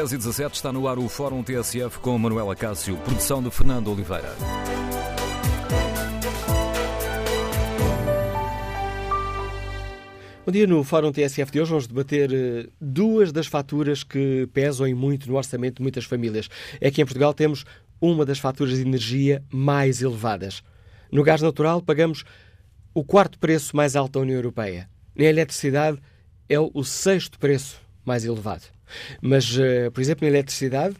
10 e 17 está no ar o Fórum TSF com Manuela Cássio, produção de Fernando Oliveira. Bom dia, no Fórum TSF de hoje vamos debater eh, duas das faturas que pesam e muito no orçamento de muitas famílias. É que em Portugal temos uma das faturas de energia mais elevadas. No gás natural pagamos o quarto preço mais alto da União Europeia. Na eletricidade é o sexto preço mais elevado. Mas, eh, por exemplo, na eletricidade,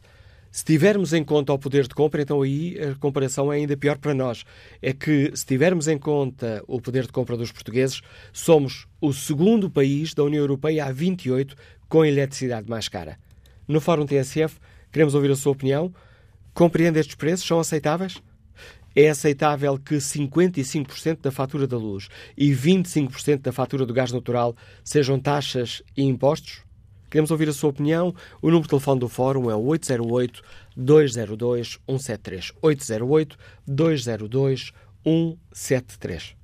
se tivermos em conta o poder de compra, então aí a comparação é ainda pior para nós. É que, se tivermos em conta o poder de compra dos portugueses, somos o segundo país da União Europeia a 28 com eletricidade mais cara. No Fórum TSF, queremos ouvir a sua opinião. Compreende estes preços? São aceitáveis? É aceitável que 55% da fatura da luz e 25% da fatura do gás natural sejam taxas e impostos? Queremos ouvir a sua opinião. O número de telefone do Fórum é 808-202-173. 808-202-173.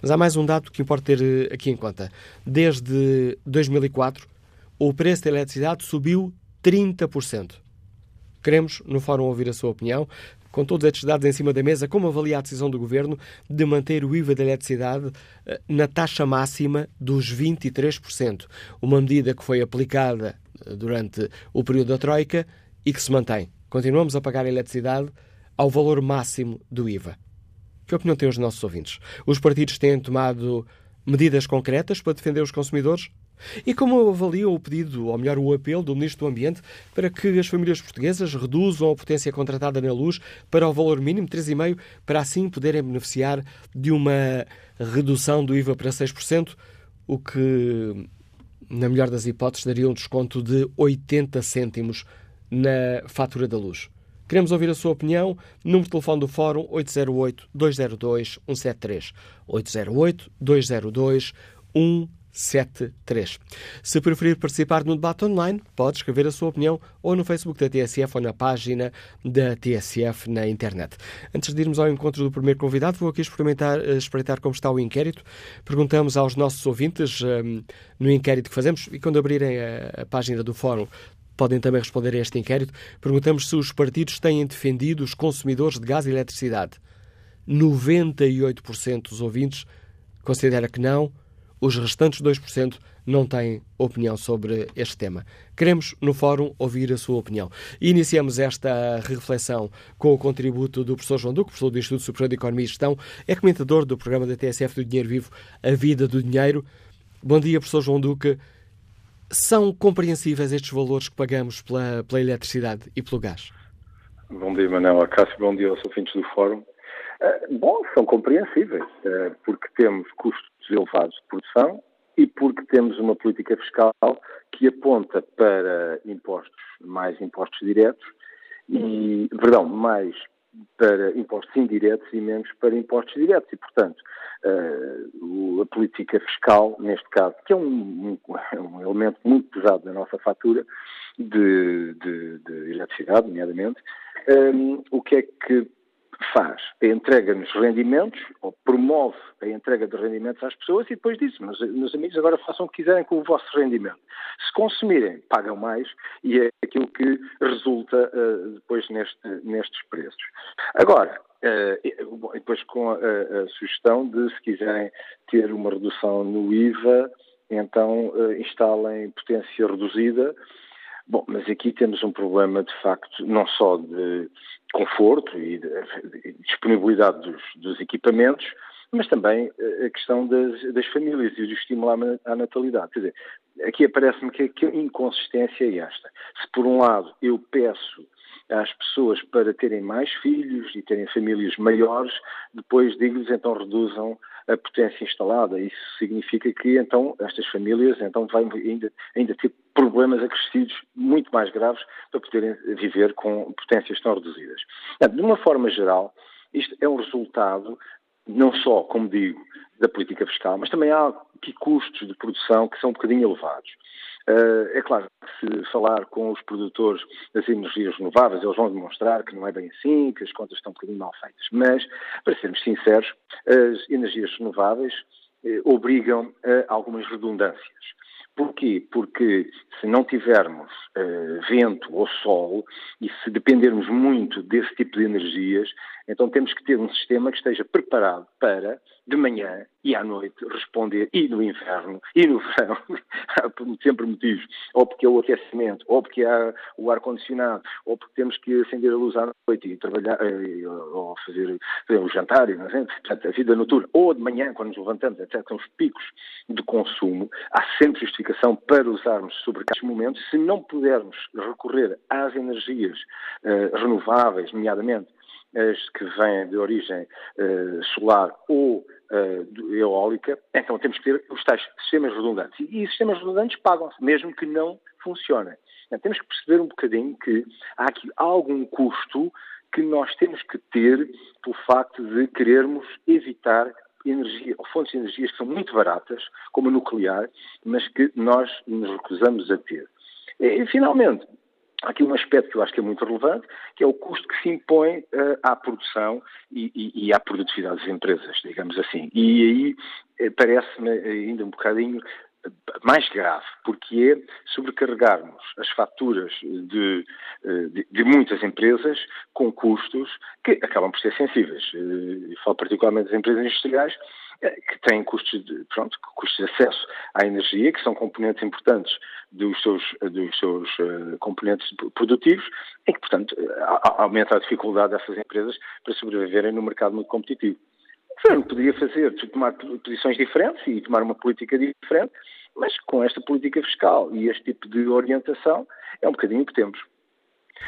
Mas há mais um dado que importa ter eh, aqui em conta. Desde 2004, o preço da eletricidade subiu 30%. Queremos, no Fórum, ouvir a sua opinião. Com todos estes dados em cima da mesa, como avalia a decisão do Governo de manter o IVA da eletricidade eh, na taxa máxima dos 23%? Uma medida que foi aplicada eh, durante o período da Troika e que se mantém. Continuamos a pagar a eletricidade ao valor máximo do IVA. Que opinião têm os nossos ouvintes? Os partidos têm tomado medidas concretas para defender os consumidores? E como avaliam o pedido, ou melhor, o apelo do Ministro do Ambiente para que as famílias portuguesas reduzam a potência contratada na luz para o valor mínimo de 3,5%, para assim poderem beneficiar de uma redução do IVA para 6%, o que, na melhor das hipóteses, daria um desconto de 80 cêntimos na fatura da luz. Queremos ouvir a sua opinião. Número de telefone do Fórum 808-202-173. 808-202-173. 73. Se preferir participar no debate online, pode escrever a sua opinião ou no Facebook da TSF ou na página da TSF na internet. Antes de irmos ao encontro do primeiro convidado, vou aqui experimentar, eh, espreitar como está o inquérito. Perguntamos aos nossos ouvintes um, ehm, no inquérito que fazemos e quando abrirem a, a página do fórum podem também responder a este inquérito. Perguntamos se os partidos têm defendido os consumidores de gás e eletricidade. 98% dos ouvintes considera que não, os restantes 2% não têm opinião sobre este tema. Queremos, no fórum, ouvir a sua opinião. E iniciamos esta reflexão com o contributo do professor João Duque, professor do Instituto Superior de Economia e Gestão, é comentador do programa da TSF do Dinheiro Vivo, A Vida do Dinheiro. Bom dia, professor João Duque. São compreensíveis estes valores que pagamos pela, pela eletricidade e pelo gás? Bom dia, Manuel Acácio. Bom dia aos ouvintes do Fórum. Uh, bom, são compreensíveis, uh, porque temos custos elevados de produção e porque temos uma política fiscal que aponta para impostos, mais impostos diretos e, perdão, mais para impostos indiretos e menos para impostos diretos. E, portanto, uh, a política fiscal, neste caso, que é um, um, um elemento muito pesado da nossa fatura de, de, de eletricidade, nomeadamente, um, o que é que faz a entrega nos rendimentos, ou promove a entrega de rendimentos às pessoas e depois diz, meus, meus amigos, agora façam o que quiserem com o vosso rendimento. Se consumirem, pagam mais e é aquilo que resulta uh, depois neste, nestes preços. Agora, uh, depois com a, a, sugestão de, se quiserem ter uma redução no IVA, então uh, instalem potência reduzida, Bom, mas aqui temos um problema, de facto, não só de conforto e, de, de disponibilidade dos, dos, equipamentos, mas também eh, a questão das, das famílias e do estímulo à natalidade. Quer dizer, aqui aparece-me que, que a inconsistência é esta. Se, por um lado, eu peço às pessoas para terem mais filhos e terem famílias maiores, depois digo-lhes então reduzam a potência instalada. Isso significa que então estas famílias então vão ainda, ainda ter problemas acrescidos muito mais graves para poderem viver com potências tão reduzidas. De uma forma geral, isto é um resultado não só, como digo, da política fiscal, mas também há aqui custos de produção que são um bocadinho elevados. Uh, é claro que se falar com os produtores das energias renováveis, eles vão demonstrar que não é bem assim, que as contas estão um bocadinho mal feitas. Mas, para sermos sinceros, as energias renováveis eh, obrigam a algumas redundâncias. Porquê? Porque se não tivermos uh, vento ou sol e se dependermos muito desse tipo de energias, então temos que ter um sistema que esteja preparado para, de manhã e à noite, responder, e no inverno, e no verão, há sempre motivos, ou porque é o aquecimento, ou porque há o ar-condicionado, ou porque temos que acender a luz à noite e trabalhar, eh, ou fazer, fazer o jantar, é? Portanto, a vida noturna, ou de manhã, quando nos levantamos, etc., são os picos de consumo, há sempre justificação para usarmos sobre estes momentos, se não pudermos recorrer às energias uh, renováveis, nomeadamente as que vêm de origem uh, solar ou uh, eólica, então temos que ter os tais sistemas redundantes. E, e sistemas redundantes pagam-se, mesmo que não funcionem. Então, temos que perceber um bocadinho que há aqui algum custo que nós temos que ter pelo facto de querermos evitar energia, ou fontes de energias que são muito baratas, como a nuclear, mas que nós nos recusamos a ter. E, finalmente, há aqui um aspecto que eu acho que é muito relevante, que é o custo que se impõe uh, à produção e, e, e, à produtividade das empresas, digamos assim. E aí eh, parece-me ainda um bocadinho mais grave, porque é sobrecarregarmos as faturas de, eh, de, de, muitas empresas com custos que acabam por ser sensíveis. Eh, falo particularmente das empresas industriais, eh, que têm custos de, pronto, custos de acesso à energia, que são componentes importantes dos seus, dos seus componentes produtivos, e que, portanto, aumenta a dificuldade dessas empresas para sobreviverem no mercado muito competitivo. O governo poderia fazer, tomar posições diferentes e tomar uma política diferente, mas com esta política fiscal e este tipo de orientação é um bocadinho o que temos.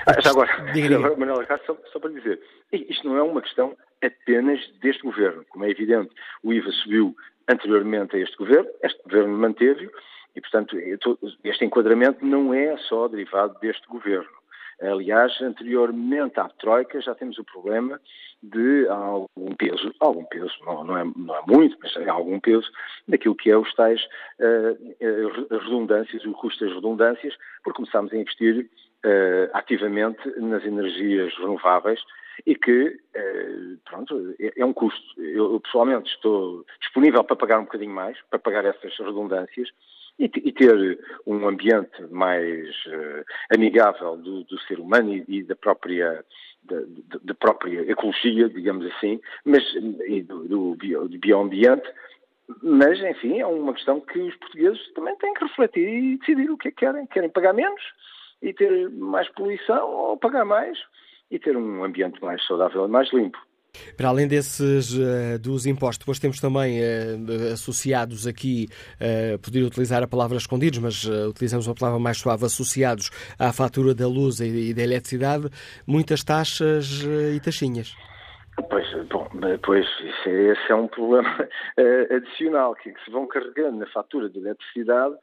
Ah, já agora, agora Manuel só, só para dizer, isto não é uma questão apenas deste governo. Como é evidente, o IVA subiu anteriormente a este governo, este governo manteve-o, e, portanto, este enquadramento não é só derivado deste governo. Aliás, anteriormente à Troika já temos o problema de algum peso, algum peso, não, não, é, não é muito, mas é algum peso, daquilo que é os tais uh, redundâncias, o custo das redundâncias, porque começámos a investir uh, ativamente nas energias renováveis e que, uh, pronto, é, é, um custo. Eu, pessoalmente estou disponível para pagar um bocadinho mais, para pagar essas redundâncias, e, ter um ambiente mais uh, amigável do, do, ser humano e, e da própria da, da, própria ecologia, digamos assim, mas e do, do, bio, do bioambiente, mas, enfim, é uma questão que os portugueses também têm que refletir e decidir o que é que querem. Querem pagar menos e ter mais poluição ou pagar mais e ter um ambiente mais saudável e mais limpo. Para além desses uh, dos impostos, depois temos também uh, associados aqui, uh, poderia utilizar a palavra escondidos, mas utilizamos uma palavra mais suave, associados à fatura da luz e, da eletricidade, muitas taxas e taxinhas. Pois, bom, pois é, esse é um problema adicional, que, que, se vão carregando na fatura de eletricidade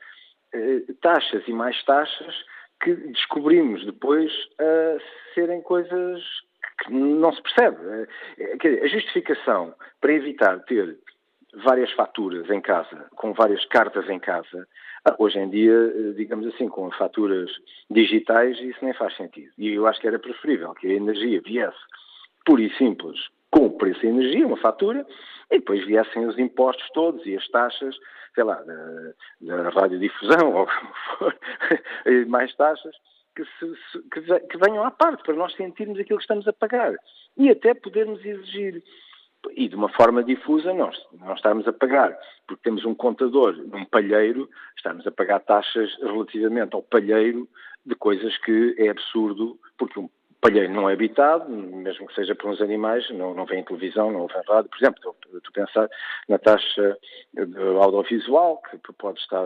taxas e mais taxas que descobrimos depois serem coisas que não se percebe. É, é, a justificação para evitar ter várias faturas em casa, com várias cartas em casa, ah, hoje em dia, eh, digamos assim, com faturas digitais, isso nem faz sentido. E eu acho que era preferível que a energia viesse pura e simples com o preço da energia, uma fatura, e depois viessem os impostos todos e as taxas, sei lá, da, da radiodifusão ou mais taxas, que, se, que, que venham à parte, para nós sentirmos aquilo que estamos a pagar. E até podermos exigir e de uma forma difusa nós não estamos a pagar, porque temos um contador num palheiro, estamos a pagar taxas relativamente ao palheiro de coisas que é absurdo, porque um palheiro não é habitado, mesmo que seja por uns animais, não, não vem em televisão, não vem rádio. Por exemplo, a pensar na taxa audiovisual, que pode estar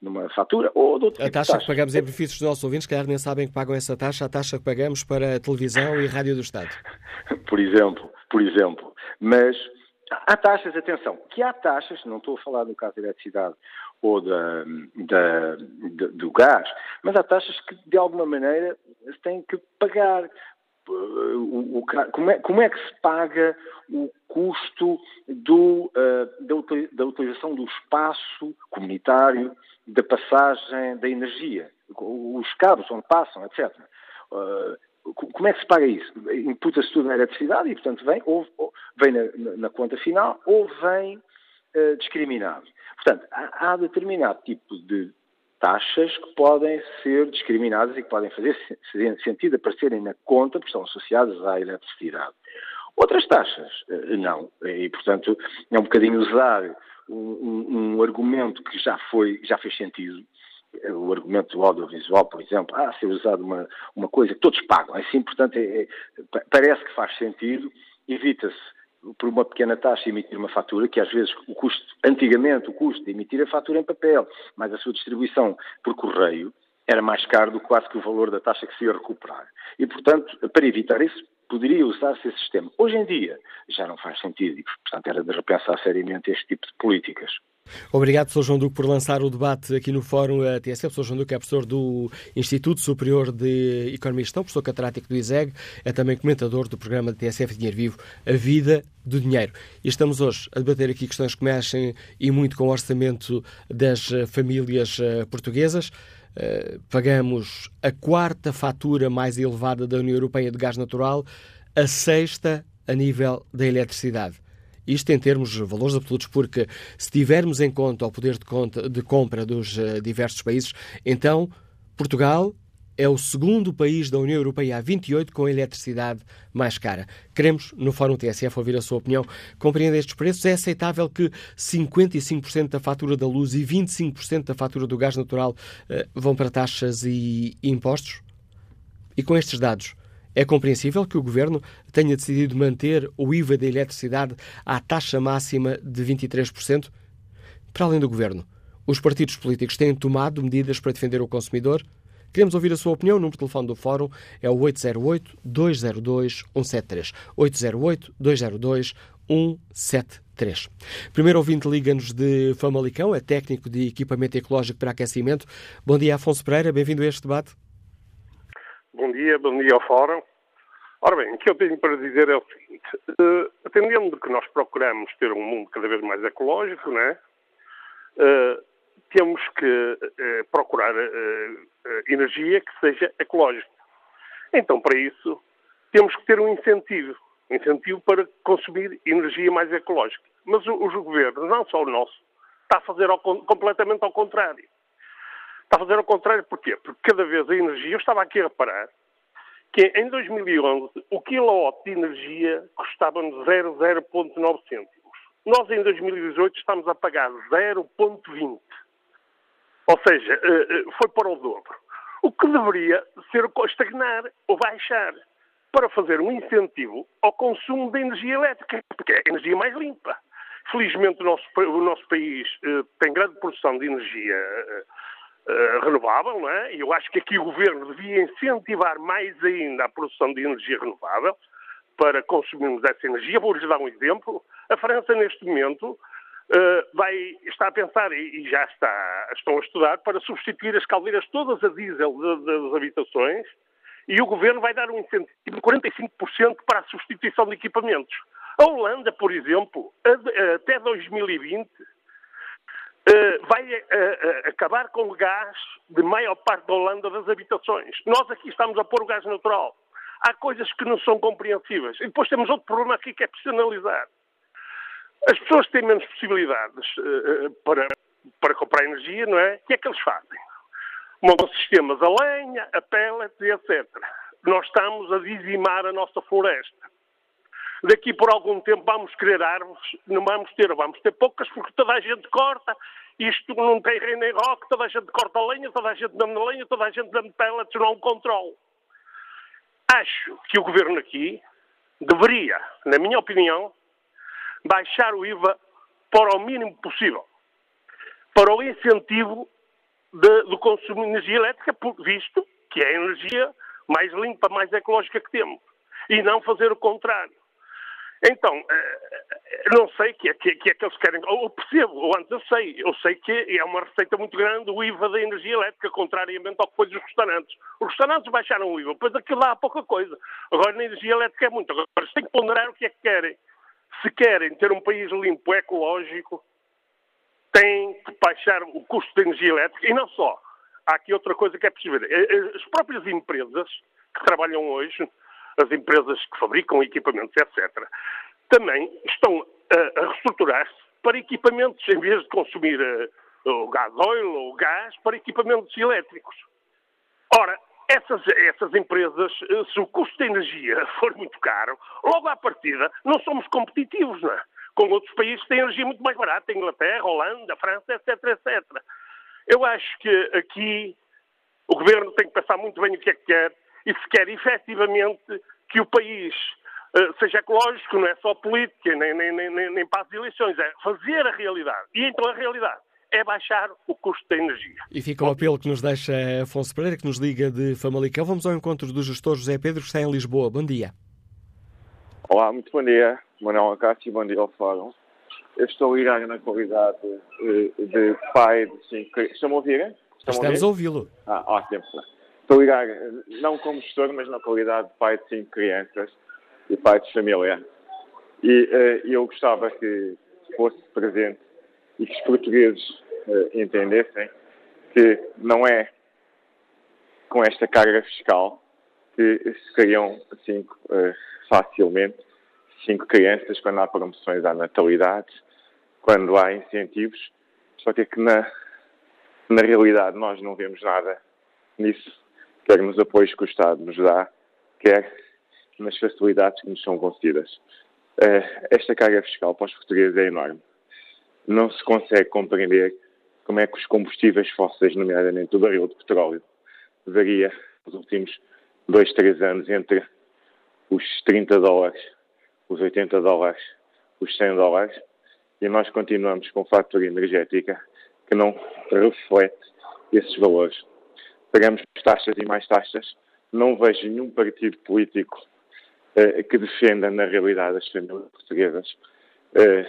numa fatura, ou de outro A tipo taxa, taxa que pagamos em benefícios dos nossos ouvintes, que nem sabem que pagam essa taxa, a taxa que pagamos para televisão e rádio do Estado. por exemplo, por exemplo. Mas há taxas, atenção, que há taxas, não estou a falar no caso da eletricidade ou da, da, do gás, mas há taxas que de alguma maneira se têm que pagar. O, o, como, é, como, é, que se paga o custo do, uh, da, da, utilização do espaço comunitário, da passagem da energia, os cabos onde passam, etc. Uh, como é que se paga isso? Imputa-se tudo na eletricidade e, portanto, vem, ou, ou vem na, na, conta final ou vem uh, discriminado. Portanto, há, há, determinado tipo de taxas que podem ser discriminadas e que podem fazer sentido aparecerem na conta porque estão associadas à eletricidade. Outras taxas, eh, não. E, portanto, é um bocadinho usar um, um, um argumento que já, foi, já fez sentido, o argumento do audiovisual, por exemplo, ah, ser usado uma, uma coisa que todos pagam. É assim, portanto, é, é, parece que faz sentido, evita-se por uma pequena taxa emitir uma fatura, que às vezes o custo, antigamente o custo de emitir a fatura em papel, mais a sua distribuição por correio, era mais caro do que quase que o valor da taxa que se ia recuperar. E, portanto, para evitar isso, poderia usar-se esse sistema. Hoje em dia já não faz sentido e, portanto, era de repensar seriamente este tipo de políticas. Obrigado, Sr. João Duque, por lançar o debate aqui no Fórum TSF. Sr. João Duque é professor do Instituto Superior de Economia e Gestão, professor catedrático do ISEG, é também comentador do programa de TSF Dinheiro Vivo, A Vida do Dinheiro. E estamos hoje a debater aqui questões que mexem e muito com o orçamento das eh, famílias eh, portuguesas. Uh, pagamos a quarta fatura mais elevada da União Europeia de gás natural, a sexta a nível da eletricidade. Isto em termos de valores absolutos, porque se tivermos em conta o poder de, conta, de compra dos uh, diversos países, então Portugal é o segundo país da União Europeia a 28 com a eletricidade mais cara. Queremos, no Fórum TSF, ouvir a sua opinião. Compreende estes preços? É aceitável que 55% da fatura da luz e 25% da fatura do gás natural uh, vão para taxas e impostos? E com estes dados, é compreensível que o Governo tenha decidido manter o IVA da eletricidade à taxa máxima de 23%? Para além do Governo, os partidos políticos têm tomado medidas para defender o consumidor? Queremos ouvir a sua opinião. O número de telefone do Fórum é o 808-202-173. 808-202-173. Primeiro ouvinte liga-nos de Famalicão, é técnico de equipamento ecológico para aquecimento. Bom dia, Afonso Pereira. Bem-vindo a este debate. Bom dia, bom dia ao Fórum. Ora bem, o que eu tenho para dizer é o seguinte: uh, atendendo de que nós procuramos ter um mundo cada vez mais ecológico, né? Uh, temos que uh, procurar energia que seja ecológica. Então, para isso, temos que ter um incentivo incentivo para consumir energia mais ecológica. Mas os governos, não só o nosso, está a fazer ao, completamente ao contrário. Está a fazer ao contrário porquê? Porque cada vez a energia, eu estava aqui a reparar, que em 2011 o quilowatt de energia custava-nos 0,09 cêntimos. Nós em 2018 estamos a pagar 0,20. Ou seja, eh, eh, foi para o dobro. O que deveria ser estagnar ou baixar para fazer um incentivo ao consumo de energia elétrica, porque é a energia mais limpa. Felizmente o nosso, o nosso país eh, tem grande produção de energia eh, renovável, não é? Eu acho que aqui o governo devia incentivar mais ainda a produção de energia renovável para consumirmos essa energia. Vou-lhes dar um exemplo. A França, neste momento, uh, vai, está a pensar e, já está, estão a estudar para substituir as caldeiras todas a diesel das habitações e o governo vai dar um incentivo de 45% para a substituição de equipamentos. A Holanda, por exemplo, até 2020 eh, vai uh, uh, acabar com o gás de maior parte da Holanda das habitações. Nós aqui estamos a pôr o gás natural. Há coisas que não são compreensíveis. E depois temos outro problema aqui que é preciso analisar. As pessoas têm menos possibilidades para, para comprar energia, não é? O que é que eles fazem? Montam sistemas a lenha, a pellets e etc. Nós estamos a dizimar a nossa floresta daqui por algum tempo vamos querer árvores, não vamos ter, vamos ter poucas porque toda a gente corta, isto não tem rei nem rock, toda a gente corta lenha, toda a gente dá na lenha, toda a gente dá pellets, não controle. Acho que o governo aqui deveria, na minha opinião, baixar o IVA para o mínimo possível, para o incentivo do consumo de energia elétrica, visto que é a energia mais limpa, mais ecológica que temos, e não fazer o contrário. Então, eh, não sei o que, é, que, é, que eles querem. Eu percebo, ou antes eu sei. Eu sei que é uma receita muito grande o IVA da energia elétrica, contrariamente ao que foi dos restaurantes. Os restaurantes baixaram o IVA, pois aquilo dá pouca coisa. Agora na energia elétrica é muito. Agora eles têm que ponderar o que é que querem. Se querem ter um país limpo, ecológico, têm que baixar o custo da energia elétrica e não só. Há aqui outra coisa que é preciso ver. Eh, eh, as próprias empresas que trabalham hoje as empresas que fabricam equipamentos, etc., também estão a, reestruturar-se para equipamentos, em vez de consumir uh, o gasóleo ou o gás para equipamentos elétricos. Ora, essas, essas empresas, eh, se o custo de energia for muito caro, logo à partida não somos competitivos, não é? Com outros países que têm energia muito mais barata, Inglaterra, Holanda, França, etc, etc. Eu acho que aqui o Governo tem que pensar muito bem o que é que quer e se quer efetivamente que o país uh, seja ecológico, não é só política, nem, nem, nem, nem para as eleições, é fazer a realidade. E então a realidade é baixar o custo da energia. E fica o apelo que nos deixa Afonso Pereira, que nos liga de Famalicão. Vamos ao encontro do gestor José Pedro, que está em Lisboa. Bom dia. Olá, muito bom dia. Manuel Acácio, bom dia ao Fórum. Eu estou a ligar na qualidade de, de pai de cinco... Estão a ouvir? Estão Estamos a ouvi-lo. Ah, ótimo. Estou a ligar, não como gestor, mas na qualidade de pai de cinco crianças e pai de família. E uh, eu gostava que fosse presente e que os portugueses uh, entendessem que não é com esta carga fiscal que se criam cinco, uh, facilmente cinco crianças quando há promoções à natalidade, quando há incentivos. Só que, é que na, na realidade nós não vemos nada nisso, quer nos apoios que o Estado nos dá, quer nas facilidades que nos são concedidas. Uh, esta carga fiscal para os portugueses é enorme não se consegue compreender como é que os combustíveis fósseis, nomeadamente o barril de petróleo, varia nos últimos dois, três anos entre os 30 dólares, os 80 dólares, os 100 dólares, e nós continuamos com fatura energética que não reflete esses valores. Pagamos taxas e mais taxas. Não vejo nenhum partido político eh, que defenda, na realidade, as famílias portuguesas. Eh,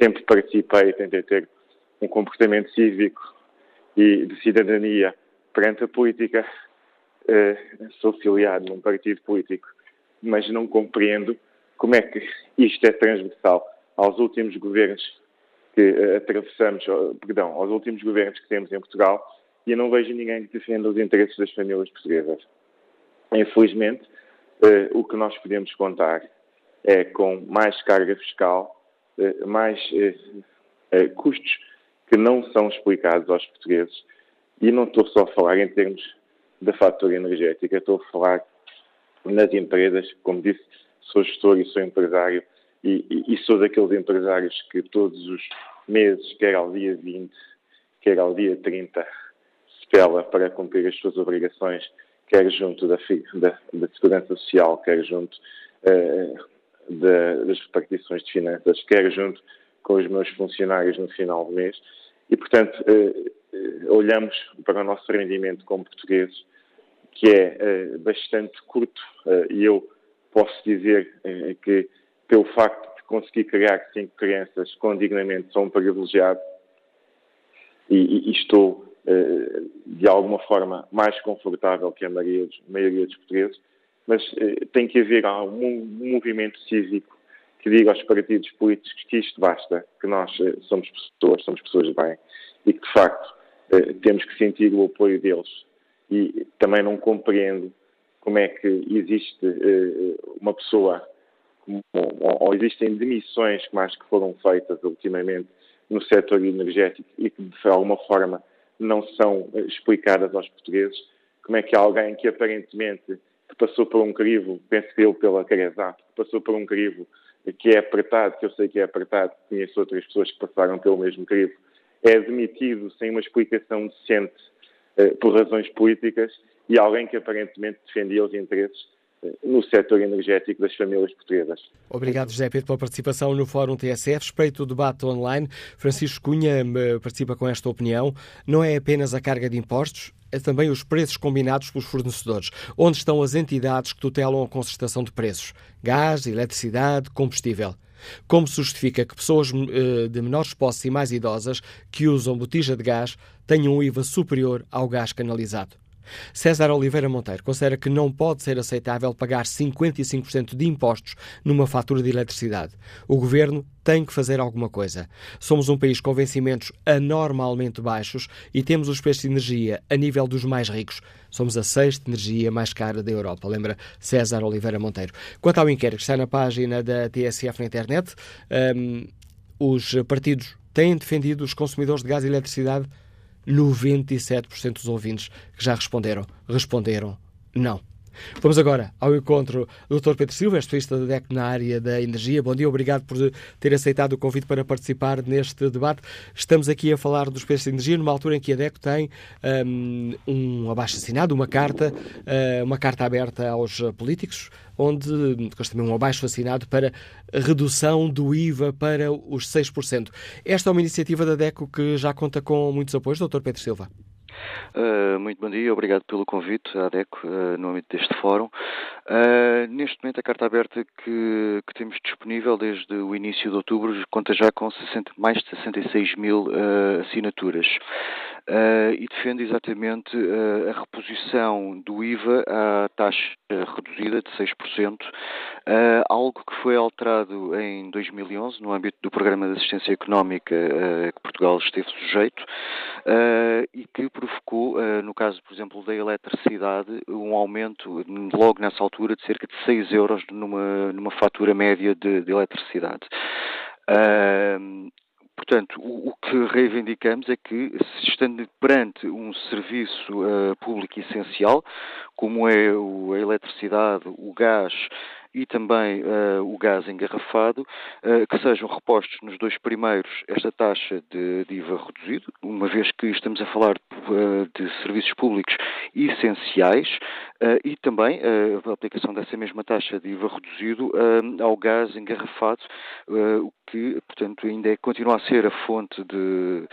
sempre participei e tentei ter um comportamento cívico e de cidadania perante a política. Uh, sou filiado num partido político, mas não compreendo como é que isto é transversal aos últimos governos que atravessamos, perdão, aos últimos governos que temos em Portugal e eu não vejo ninguém que defenda os interesses das famílias portuguesas. Infelizmente, o que nós podemos contar é com mais carga fiscal eh, mais eh, eh, custos que não são explicados aos portugueses. E não estou só a falar em termos da fatura energética, estou a falar nas empresas, como disse, sou gestor e sou empresário, e, e, e, sou daqueles empresários que todos os meses, quer ao dia 20, quer ao dia 30, se pela para cumprir as suas obrigações, quer junto da, da, da Segurança Social, quer junto uh, da, das repartições de finanças, quer junto com os meus funcionários no final do mês. E, portanto, eh, eh, olhamos para o nosso rendimento como portugueses, que é eh, bastante curto, eh, e eu posso dizer eh, que, pelo facto de conseguir criar cinco crianças com dignamente, sou um privilegiado e, e estou, eh, de alguma forma, mais confortável que a maioria dos, a maioria dos portugueses mas eh, tem que haver um, um movimento cívico que diga aos partidos políticos que isto basta, que nós eh, somos pessoas, somos pessoas de bem e que, de facto, eh, temos que sentir o apoio deles. E também não compreendo como é que existe eh, uma pessoa, ou, existem demissões mais que foram feitas ultimamente no setor energético e que, de alguma forma, não são eh, explicadas aos portugueses, como é que alguém que aparentemente que passou por um crivo, penso eu pela Caresap, que passou por um crivo que é apertado, que eu sei que é apertado, conheço outras pessoas que passaram pelo mesmo crivo, é demitido sem uma explicação decente eh, por razões políticas e alguém que aparentemente defendia os interesses no setor energético das famílias portuguesas. Obrigado, José Pedro, pela participação no Fórum TSF. Espreito o debate online. Francisco Cunha eh, participa com esta opinião. Não é apenas a carga de impostos, é também os preços combinados pelos fornecedores. Onde estão as entidades que tutelam a concertação de preços? Gás, eletricidade, combustível. Como se justifica que pessoas eh, de menores posses e mais idosas que usam botija de gás tenham um IVA superior ao gás canalizado? César Oliveira Monteiro considera que não pode ser aceitável pagar 55% de impostos numa fatura de eletricidade. O governo tem que fazer alguma coisa. Somos um país com vencimentos anormalmente baixos e temos os preços de energia a nível dos mais ricos. Somos a sexta energia mais cara da Europa, lembra César Oliveira Monteiro. Quanto ao inquérito que está na página da TSF na internet, um, os partidos têm defendido os consumidores de gás e eletricidade? 97% dos ouvintes que já responderam, responderam não. Vamos agora ao encontro do Dr. Pedro Silva, especialista da DEC na área da energia. Bom dia, obrigado por ter aceitado o convite para participar neste debate. Estamos aqui a falar dos preços de energia numa altura em que a DEC tem um, um abaixo assinado, uma carta, uh, uma carta aberta aos políticos, onde depois também um abaixo assinado para redução do IVA para os 6%. Esta é uma iniciativa da DECO que já conta com muitos apoios, Dr. Pedro Silva. Uh, muito bom dia, obrigado pelo convite à DECO uh, no âmbito deste fórum. Uh, neste momento, a carta aberta que, que, temos disponível desde o início de outubro conta já com 60, mais de 66 mil assinaturas. E defende exatamente a reposição do IVA à taxa reduzida de 6%, algo que foi alterado em 2011 no âmbito do Programa de Assistência Económica que Portugal esteve sujeito e que provocou, uh, no caso, por exemplo, da eletricidade, um aumento logo nessa altura de cerca de 6 euros numa, numa fatura média de, de eletricidade. Uh, Portanto, o, o, que reivindicamos é que, estando perante um serviço uh, público essencial, como é a eletricidade, o gás e também uh, o gás engarrafado, uh, que sejam repostos nos dois primeiros esta taxa de, de IVA reduzido, uma vez que estamos a falar uh, de serviços públicos essenciais, e também a aplicação dessa mesma taxa de IVA reduzido ao gás engarrafado, o que, portanto, ainda é, continua a ser a fonte de,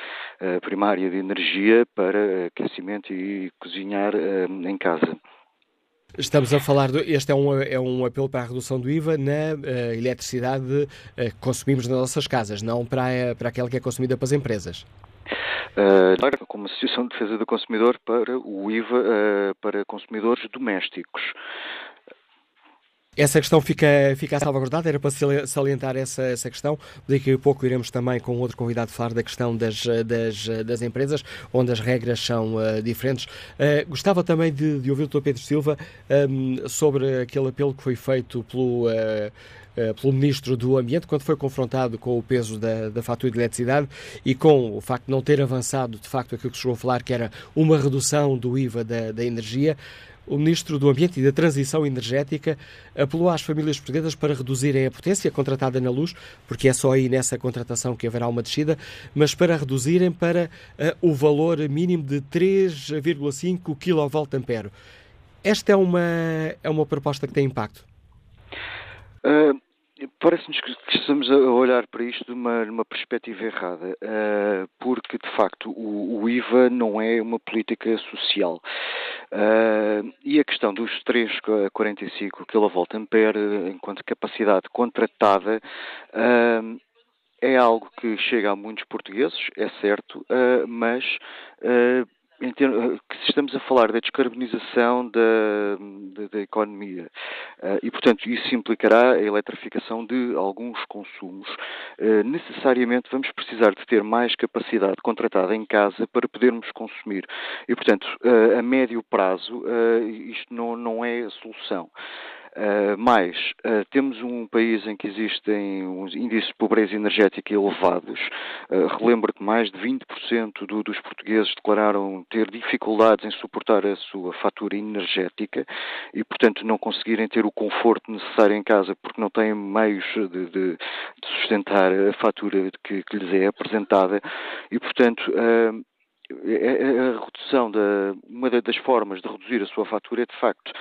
primária de energia para aquecimento e cozinhar em casa. Estamos a falar, de, este é um, é um apelo para a redução do IVA na uh, eletricidade uh, que consumimos nas nossas casas, não para, uh, para aquela que é consumida pelas empresas. Uh, como Associação de Defesa do Consumidor para o IVA para consumidores domésticos. Essa questão fica, fica salvaguardada, era para salientar essa, essa questão. Daqui a pouco iremos também com outro convidado falar da questão das, das, das empresas, onde as regras são uh, diferentes. Uh, gostava também de, de, ouvir o Dr. Pedro Silva um, ehm, sobre aquele apelo que foi feito pelo. Uh, pelo Ministro do Ambiente, quando foi confrontado com o peso da, da fatura de eletricidade e com o facto de não ter avançado, de facto, aquilo que chegou a falar, que era uma redução do IVA da, da energia o Ministro do Ambiente e da Transição Energética apelou às famílias portuguesas para reduzirem a potência contratada na luz, porque é só aí nessa contratação que haverá uma descida, mas para reduzirem para uh, o valor mínimo de 3,5 kVA. Esta é uma, é uma proposta que tem impacto? Uh, Parece-nos que estamos a olhar para isto de uma, numa perspectiva errada, uh, porque de facto o, o, IVA não é uma política social. Uh, e a questão dos 3,45 kVA enquanto capacidade contratada uh, é algo que chega a muitos portugueses, é certo, mas estamos a falar da descarbonização da, da, da economia uh, e, portanto, isso implicará a eletrificação de alguns consumos. Uh, necessariamente vamos precisar de ter mais capacidade contratada em casa para podermos consumir. E, portanto, a médio prazo, isto não, não é a solução. Uh, mais, uh, temos um país em que existem uns índices de pobreza energética elevados. Uh, relembro que mais de 20% do, dos portugueses declararam ter dificuldades em suportar a sua fatura energética e, portanto, não conseguirem ter o conforto necessário em casa porque não têm meios de, de, de sustentar a fatura que, que, lhes é apresentada. E, portanto, é, a redução da uma das formas de reduzir a sua fatura é de facto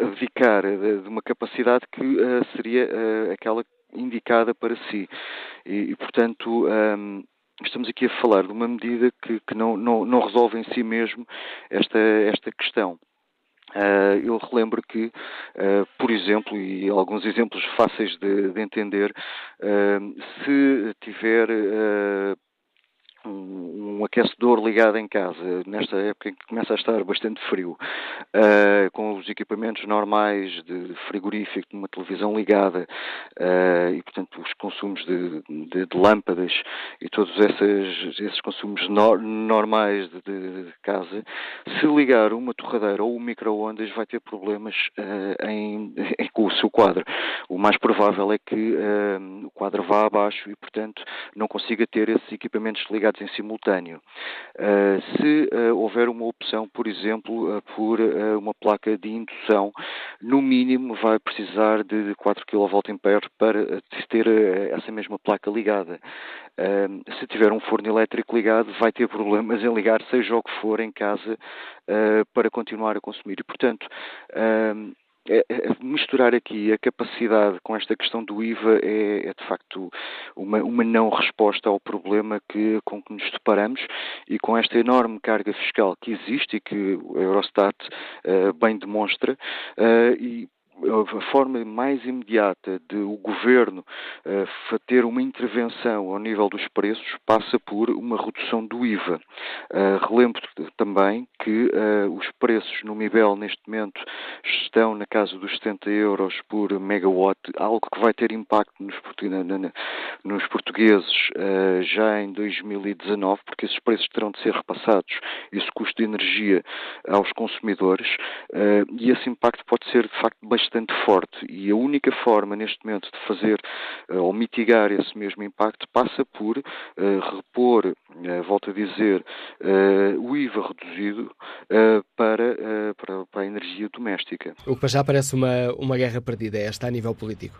abdicar de uma capacidade que seria aquela indicada para si e, portanto um, estamos aqui a falar de uma medida que, que não, não, não, resolve em si mesmo esta, esta questão. Uh, eu relembro que, uh, por exemplo, e alguns exemplos fáceis de, de entender, uh, se tiver aquecedor ligado em casa, nesta época em que começa a estar bastante frio, uh, com os equipamentos normais de frigorífico, de uma televisão ligada uh, e, portanto, os consumos de, de, de lâmpadas e todos esses, esses consumos no, normais de, de, casa, se ligar uma torradeira ou um micro-ondas vai ter problemas uh, em, em, com o seu quadro. O mais provável é que o quadro vá abaixo e, portanto, não consiga ter esses equipamentos ligados em simultâneo. Uh, se uh, houver uma opção, por exemplo, uh, por uma placa de indução, no mínimo vai precisar de 4 kVA para ter essa mesma placa ligada. se tiver um forno elétrico ligado, vai ter problemas em ligar, seja o que for, em casa, para continuar a consumir. E, portanto, misturar aqui a capacidade com esta questão do IVA é, é de facto uma, uma, não resposta ao problema que, com que nos deparamos e com esta enorme carga fiscal que existe e que o Eurostat uh, bem demonstra uh, e a forma mais imediata de o governo uh, ter uma intervenção ao nível dos preços passa por uma redução do IVA. Uh, relembro também que uh, os preços no MIBEL neste momento estão na casa dos 70 euros por megawatt, algo que vai ter impacto nos, nos portugueses já em 2019, porque esses preços terão de ser repassados, esse custo de energia aos consumidores, e esse impacto pode ser de facto bastante bastante forte e a única forma neste momento de fazer uh, ou mitigar esse mesmo impacto passa por uh, repor, uh, volto a dizer, o IVA reduzido para, para, para, a energia doméstica. O que já parece uma, uma guerra perdida, é esta a nível político.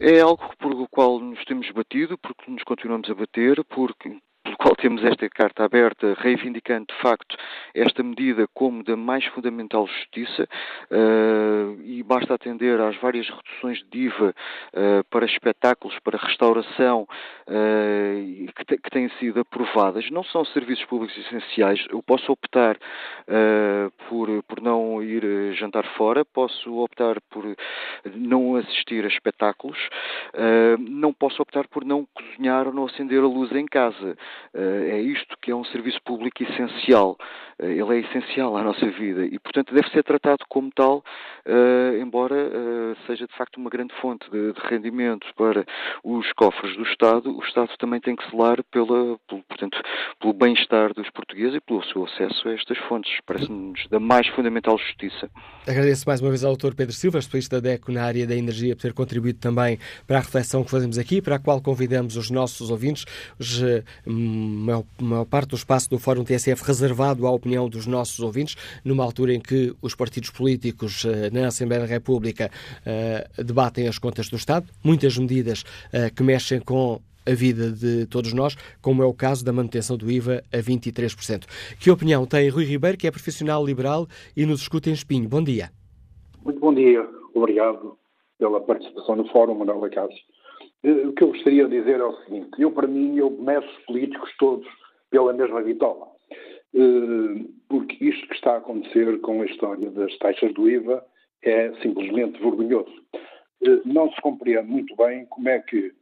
É algo por o qual nos temos batido, porque nos continuamos a bater, porque pelo qual temos esta carta aberta, reivindicando de facto esta medida como da mais fundamental justiça, uh, e basta atender às várias reduções de IVA uh, para espetáculos, para restauração, uh, que, te, que, têm sido aprovadas. Não são serviços públicos essenciais. Eu posso optar por, por não ir jantar fora, posso optar por não assistir a espetáculos, não posso optar por não cozinhar ou não acender a luz em casa. Eh, é isto que é um serviço público essencial. Eh, ele é essencial à nossa vida e, portanto, deve ser tratado como tal, eh, embora seja de facto uma grande fonte de, rendimento para os cofres do Estado. O Estado também tem que zelar pela, pelo, portanto, pelo bem-estar dos portugueses e pelo seu acesso a estas fontes. Parece-nos da mais fundamental justiça. Agradeço mais uma vez ao Dr. Pedro Silva, especialista da DECO na área da energia, por ter contribuído também para a reflexão que fazemos aqui, para a qual convidamos os nossos ouvintes. Os, maior, maior parte do espaço do Fórum TSF reservado à opinião dos nossos ouvintes, numa altura em que os partidos políticos eh, na Assembleia da República uh, debatem as contas do Estado, muitas medidas uh, que mexem com a vida de todos nós, como é o caso da manutenção do IVA a 23%. Que opinião tem Rui Ribeiro, que é profissional liberal e nos escuta em Espinho? Bom dia. Muito bom dia. Obrigado pela participação no Fórum, Manuela. Eh, o que eu gostaria de dizer é o seguinte: eu, para mim, eu meço os políticos todos pela mesma vitola. Eh, porque isto que está a acontecer com a história das taxas do IVA é simplesmente vergonhoso. Eh, não se compreende muito bem como é que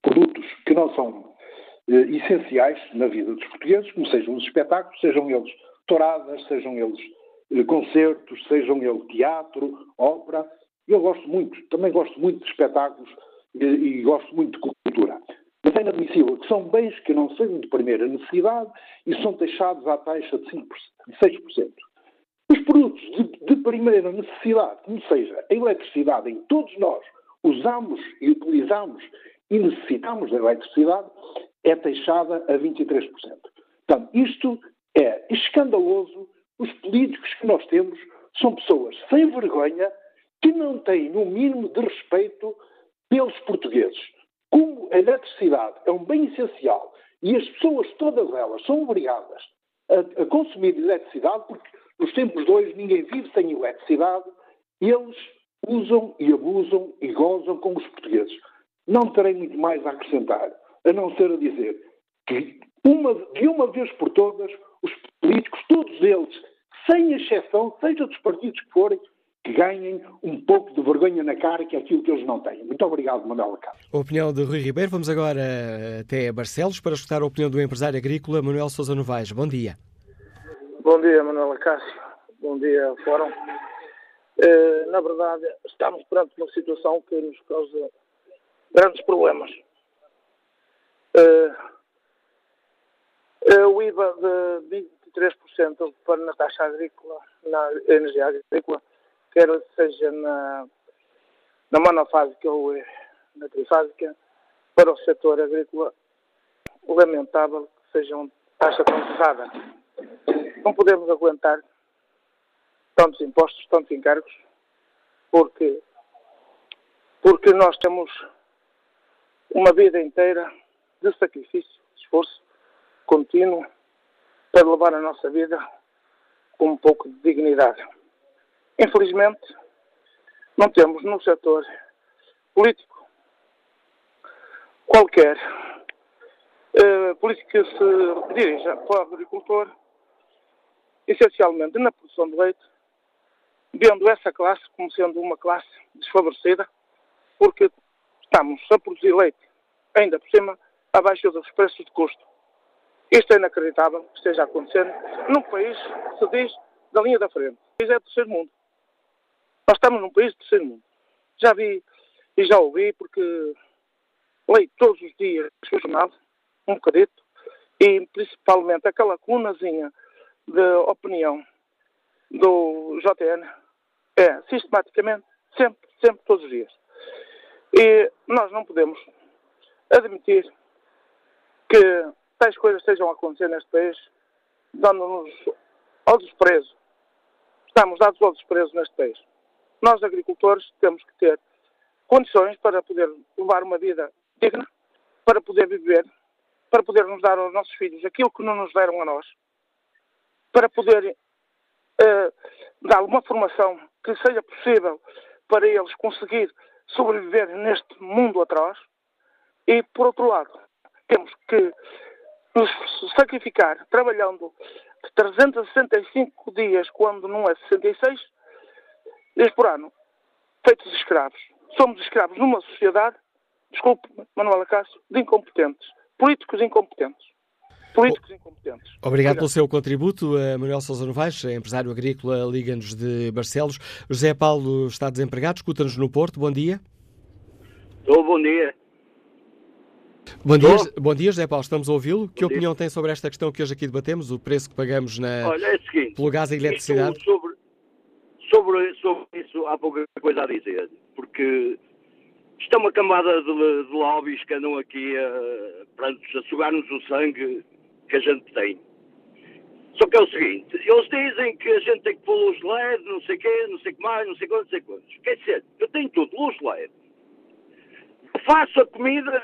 produtos que não são essenciais na vida dos portugueses, como sejam os espetáculos, sejam eles touradas, sejam eles concertos, sejam eles teatro, ópera. Eu gosto muito, também gosto muito de espetáculos e, e gosto muito de cultura. Mas é inadmissível que são bens que não sejam de primeira necessidade e são taxados à taxa de 5%, de 6%. Os produtos de, de primeira necessidade, como seja a eletricidade, em todos nós usamos e utilizamos e necessitamos da eletricidade, é taxada a 23%. Portanto, isto é escandaloso. Os políticos que nós temos são pessoas sem vergonha que não têm, no mínimo, de respeito pelos portugueses. Como a eletricidade é um bem essencial e as pessoas, todas elas, são obrigadas a, a consumir eletricidade, porque nos tempos de hoje ninguém vive sem eletricidade, eles usam e abusam e gozam com os portugueses. Não terei muito mais a acrescentar, a não ser a dizer que uma, de uma vez por todas, os políticos, todos eles, sem exceção, seja dos partidos que forem, que ganhem um pouco de vergonha na cara, que é aquilo que eles não têm. Muito obrigado, Manuel Cássio. A opinião de Rui Ribeiro. Vamos agora até Barcelos para escutar a opinião do empresário agrícola Manuel Sousa Novaes. Bom dia. Bom dia, Manuel Cássio. Bom dia, Fórum. Uh, na verdade, estamos perante uma situação que nos causa grandes problemas. Uh, uh, o IVA de 23% para na taxa agrícola, na energia agrícola, quer seja na, na monofásica ou na trifásica, para o setor agrícola, lamentável que seja uma taxa tão. Não podemos aguentar tantos impostos, tantos encargos, porque, porque nós temos uma vida inteira de sacrifício, de esforço contínuo para levar a nossa vida com um pouco de dignidade. Infelizmente, não temos no setor político qualquer uh, político que se dirija para o agricultor, essencialmente na produção de leite, vendo essa classe como sendo uma classe desfavorecida, porque estamos a produzir leite, ainda por cima, abaixo dos preços de custo. Isto é inacreditável que esteja acontecendo num país que se diz da linha da frente. O país é do terceiro mundo. Nós estamos num país do terceiro mundo. Já vi e já ouvi, porque leio todos os dias o jornal, um bocadito, e principalmente aquela colunazinha de opinião do JN é sistematicamente, sempre, sempre, todos os dias. E nós não podemos admitir que tais coisas estejam a acontecer neste país, dando-nos ao desprezo. Estamos dados ao desprezo neste país. Nós, agricultores, temos que ter condições para poder levar uma vida digna, para poder viver, para poder nos dar aos nossos filhos aquilo que não nos deram a nós, para poder uh, dar uma formação que seja possível para eles conseguir sobreviver neste mundo atrás. E, por outro lado, temos que nos sacrificar trabalhando 365 dias, quando não é 66, dias por ano, feitos escravos. Somos escravos numa sociedade, desculpe, Manuela Cássio, de incompetentes, políticos incompetentes políticos incompetentes. Obrigado, Obrigado, pelo seu contributo. Manuel Sousa Novaes, empresário agrícola, liga-nos de Barcelos. José Paulo está desempregado, escuta-nos no Porto. Bom dia. Estou, bom dia. Bom dia, bom dia, José Paulo, estamos a ouvi-lo. Que opinião tem sobre esta questão que hoje aqui debatemos, o preço que pagamos na, Olha, é seguinte, pelo gás e eletricidade? Sobre, sobre, sobre, isso há pouca coisa a dizer, porque isto é uma camada de, de lobbies que andam aqui a, pronto, a sugar-nos o sangue que a gente tem. Só que é o seguinte, eles dizem que a gente tem que pôr luz LED, não sei o quê, não sei o que mais, não sei quantos, não sei quantos. Quer dizer, eu tenho tudo, luz LED. Faço a comida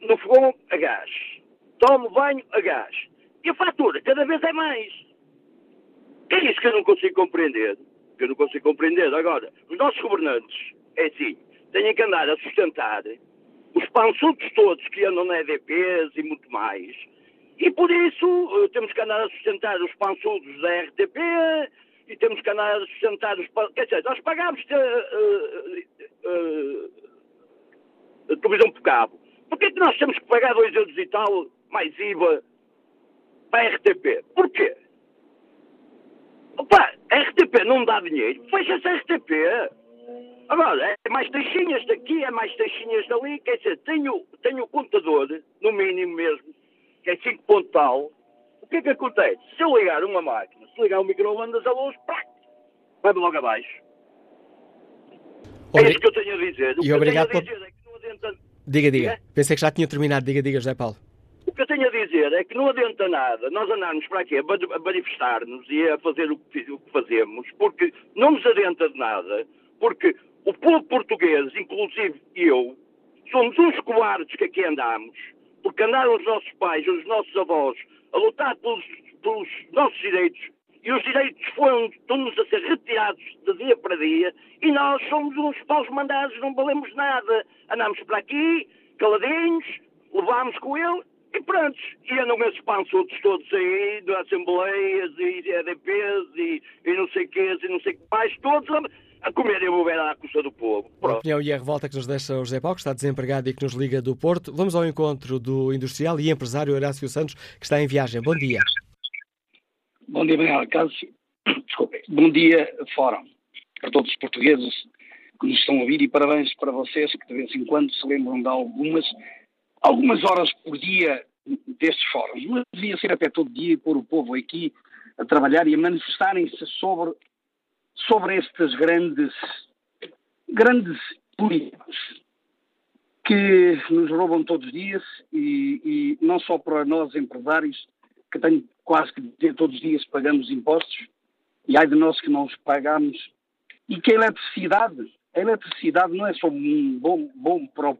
no fogão a gás. Tomo banho a gás. E a fatura cada vez é mais. É isso que eu não consigo compreender. Que eu não consigo compreender. Agora, os nossos governantes, é assim, têm que andar a sustentar os pançudos todos que andam na EDPs e muito mais e por isso eh, temos que andar a sustentar os pançudos da RTP e temos que andar a sustentar os. Quer dizer, nós pagámos uh, uh, uh, televisão por cabo. Porquê que nós temos que pagar 2 euros e tal mais IVA para a RTP? Porquê? Opa, RTP não dá dinheiro, fecha-se a RTP. Agora, é mais taxinhas daqui, é mais taxinhas dali, quer dizer, tenho, tenho o contador, no mínimo mesmo, que é 5 ponto tal, o que é que acontece? Se eu ligar uma máquina, se ligar um micro-ondas a luz, vai-me logo abaixo. É isso que eu tenho a dizer. O e que obrigado tenho a dizer por... é que não adianta... Diga, diga. Pensei que já tinha terminado. Diga, diga, José Paulo. Que eu tenho a dizer é que não adianta nada nós andarmos para aqui a manifestar-nos e a fazer o que, o que fazemos, porque não nos adianta de nada, porque o povo português, inclusive eu, somos uns cobardes que aqui andamos, porque andaram os nossos pais, os nossos avós, a lutar pelos, pelos nossos direitos, e os direitos foram, estão-nos a ser retirados de dia para dia, e nós somos uns paus mandados, não valemos nada. Andamos para aqui, caladinhos, levámos com ele, e pronto. E andam esses pançotos todos aí, de assembleias, e EDPs, e, e não sei o quê, e não sei o que mais, todos a, a comer e a beber à custa do povo. Pronto. A opinião e a revolta que nos deixa o José Paulo, que está desempregado e que nos liga do Porto. Vamos ao encontro do industrial e empresário Horácio Santos, que está em viagem. Bom dia. Bom dia, Manuel Cássio. Desculpe. Bom dia, Fórum, para todos os portugueses que nos estão a ouvir e parabéns para vocês que de vez em quando se lembram de algumas, algumas horas por dia destes fóruns. Mas devia ser até todo dia e pôr o povo aqui a trabalhar e a manifestarem-se sobre, sobre estes grandes, grandes políticos que nos roubam todos os dias e, e não só para nós empresários, que tenho quase que dizer todos os dias pagamos impostos, e há de nós que não os pagamos, e que a eletricidade, a eletricidade não é só um bom, bom para, o,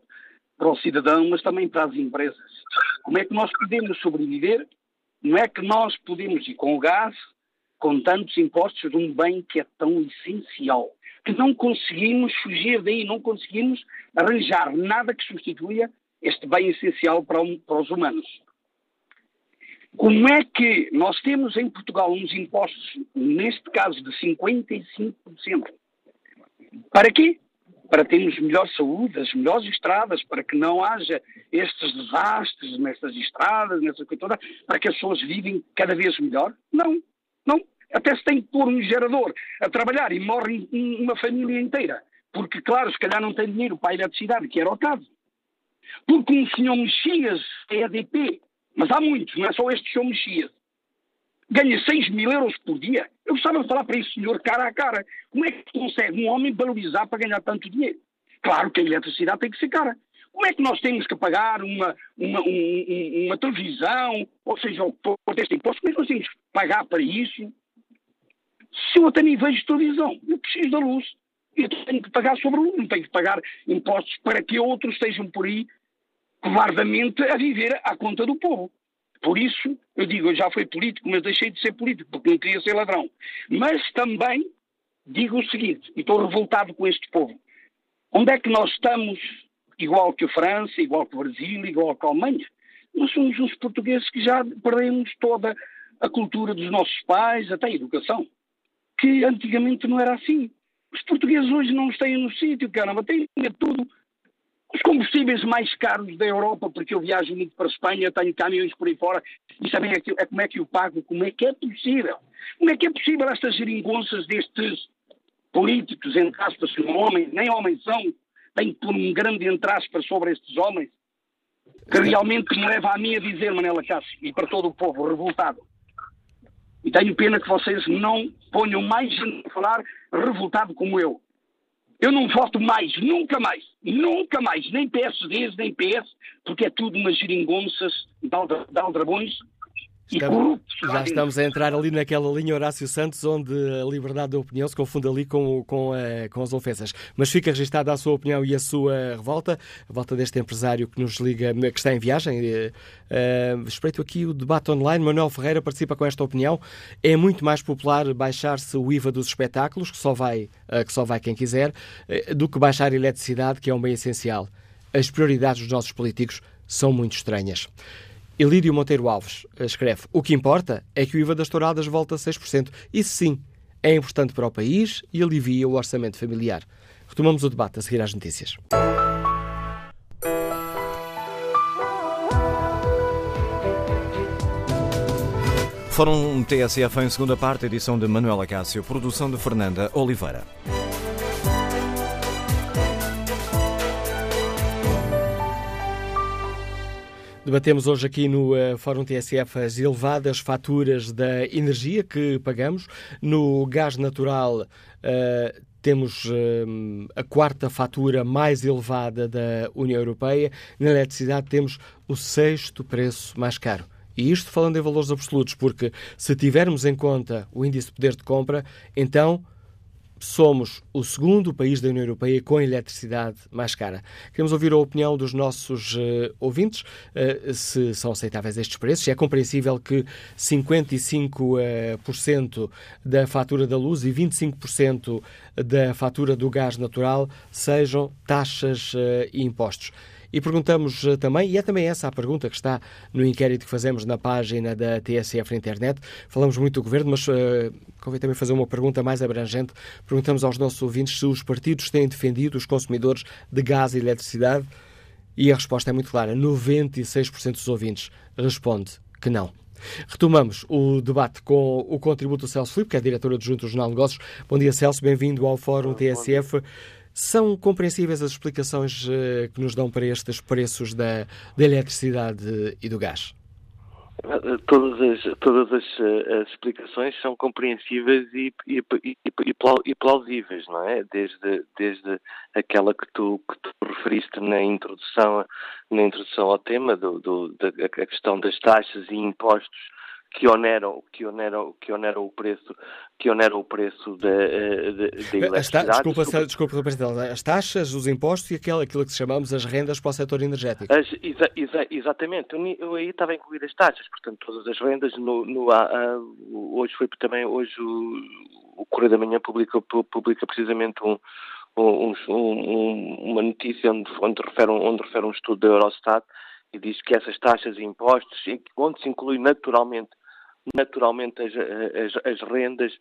para o cidadão, mas também para as empresas. Como é que nós podemos sobreviver? Não é que nós podemos ir com o gás, com tantos impostos de um bem que é tão essencial, que não conseguimos fugir daí, não conseguimos arranjar nada que substitua este bem essencial para, para os humanos. Como é que nós temos em Portugal uns impostos, neste caso de 55%? Para quê? Para termos melhor saúde, as melhores estradas, para que não haja estes desastres nestas estradas, nessa coisa toda, para que as pessoas vivem cada vez melhor? Não, não. Até se tem que pôr um gerador a trabalhar e morre uma família inteira. Porque, claro, se calhar não tem dinheiro para a eletricidade, que era o caso. Porque um senhor Mexias, EDP, mas há muitos, não é só este Sr. Mexias. Ganha 6 mil euros por dia. Eu gostava de falar para esse senhor cara a cara. Como é que consegue um homem valorizar para ganhar tanto dinheiro? Claro que a eletricidade tem que ser cara. Como é que nós temos que pagar uma, uma, um, uma televisão, ou seja, por este imposto? Como é que nós temos que pagar para isso? Se eu também vejo televisão, eu preciso da luz. Eu tenho que pagar sobre a luz, não tenho que pagar impostos para que outros estejam por aí covardamente a viver à conta do povo. Por isso, eu digo, eu já fui político, mas deixei de ser político, porque não queria ser ladrão. Mas também digo o seguinte, e estou revoltado com este povo. Onde é que nós estamos, igual que a França, igual que o Brasil, igual que a Alemanha? Nós somos uns portugueses que já perdemos toda a cultura dos nossos pais, até a educação, que antigamente não era assim. Os portugueses hoje não têm no sítio, caramba, têm tudo os combustíveis mais caros da Europa, porque eu viajo muito para a Espanha, tenho caminhões por aí fora, e sabem é, é como é que eu pago, como é que é possível? Como é que é possível estas geringonças destes políticos, entre aspas, que homens, nem homens são, tenho que pôr um grande entre aspas sobre estes homens, que realmente me leva a mim a dizer, Manela Cássio, e para todo o povo revoltado, e tenho pena que vocês não ponham mais gente a falar revoltado como eu. Eu não voto mais, nunca mais, nunca mais, nem PSDs, nem PS, porque é tudo umas geringonças de aldrabões Estamos, já estamos a entrar ali naquela linha Horácio Santos, onde a liberdade da opinião se confunde ali com, com, a, com as ofensas. Mas fica registada a sua opinião e a sua revolta, a volta deste empresário que nos liga, que está em viagem. Uh, espreito aqui o debate online. Manuel Ferreira participa com esta opinião. É muito mais popular baixar-se o IVA dos espetáculos, que só vai, uh, que só vai quem quiser, uh, do que baixar a eletricidade, que é um bem essencial. As prioridades dos nossos políticos são muito estranhas. Elídio Monteiro Alves eh, escreve: O que importa é que o IVA das touradas volta a 6%. Isso sim é importante para o país e alivia o orçamento familiar. Retomamos o debate a seguir às notícias. Fórum TSF em segunda parte, edição de Manuela Cássio, produção de Fernanda Oliveira. Debatemos hoje aqui no uh, Fórum TSF as elevadas faturas da energia que pagamos. No gás natural uh, temos uh, a quarta fatura mais elevada da União Europeia. Na eletricidade temos o sexto preço mais caro. E isto falando em valores absolutos, porque se tivermos em conta o índice de poder de compra, então somos o segundo país da União Europeia com eletricidade mais cara. Queremos ouvir a opinião dos nossos uh, ouvintes, uh, se são aceitáveis estes preços. É compreensível que 55% uh, da fatura da luz e 25% da fatura do gás natural sejam taxas e impostos. E perguntamos uh, também, e é também essa a pergunta que está no inquérito que fazemos na página da TSF na internet. Falamos muito do governo, mas uh, convém também fazer uma pergunta mais abrangente. Perguntamos aos nossos ouvintes se os partidos têm defendido os consumidores de gás e eletricidade. E a resposta é muito clara: 96% dos ouvintes responde que não. Retomamos o debate com o contributo do Celso Filipe, que é diretor adjunto do Jornal de Negócios. Bom dia, Celso, bem-vindo ao Fórum TSF. São compreensíveis as explicações eh, que nos dão para estes preços da, da eletricidade e do gás? Todas as, todas as, eh, as explicações são compreensíveis e, e, e, e, plausíveis, não é? Desde, desde aquela que tu, que tu referiste na introdução, na introdução ao tema, do, do, da a questão das taxas e impostos que oneram, que oneram, que oneram o preço, que oneram o preço da, eh, da, da eletricidade. Desculpa, desculpa, desculpa, as taxas, os impostos e aquilo, aquilo que chamamos as rendas para o setor energético. As, exa, exa, exatamente, eu, eu, aí estava a incluir as taxas, portanto todas as rendas, no, no, hoje foi também, hoje o, o Correio da Manhã publica, publica precisamente um, um, um, uma notícia onde, onde, refere, onde refere um estudo da Eurostat e diz que essas taxas e impostos, onde se inclui naturalmente naturalmente as, as, as, rendas,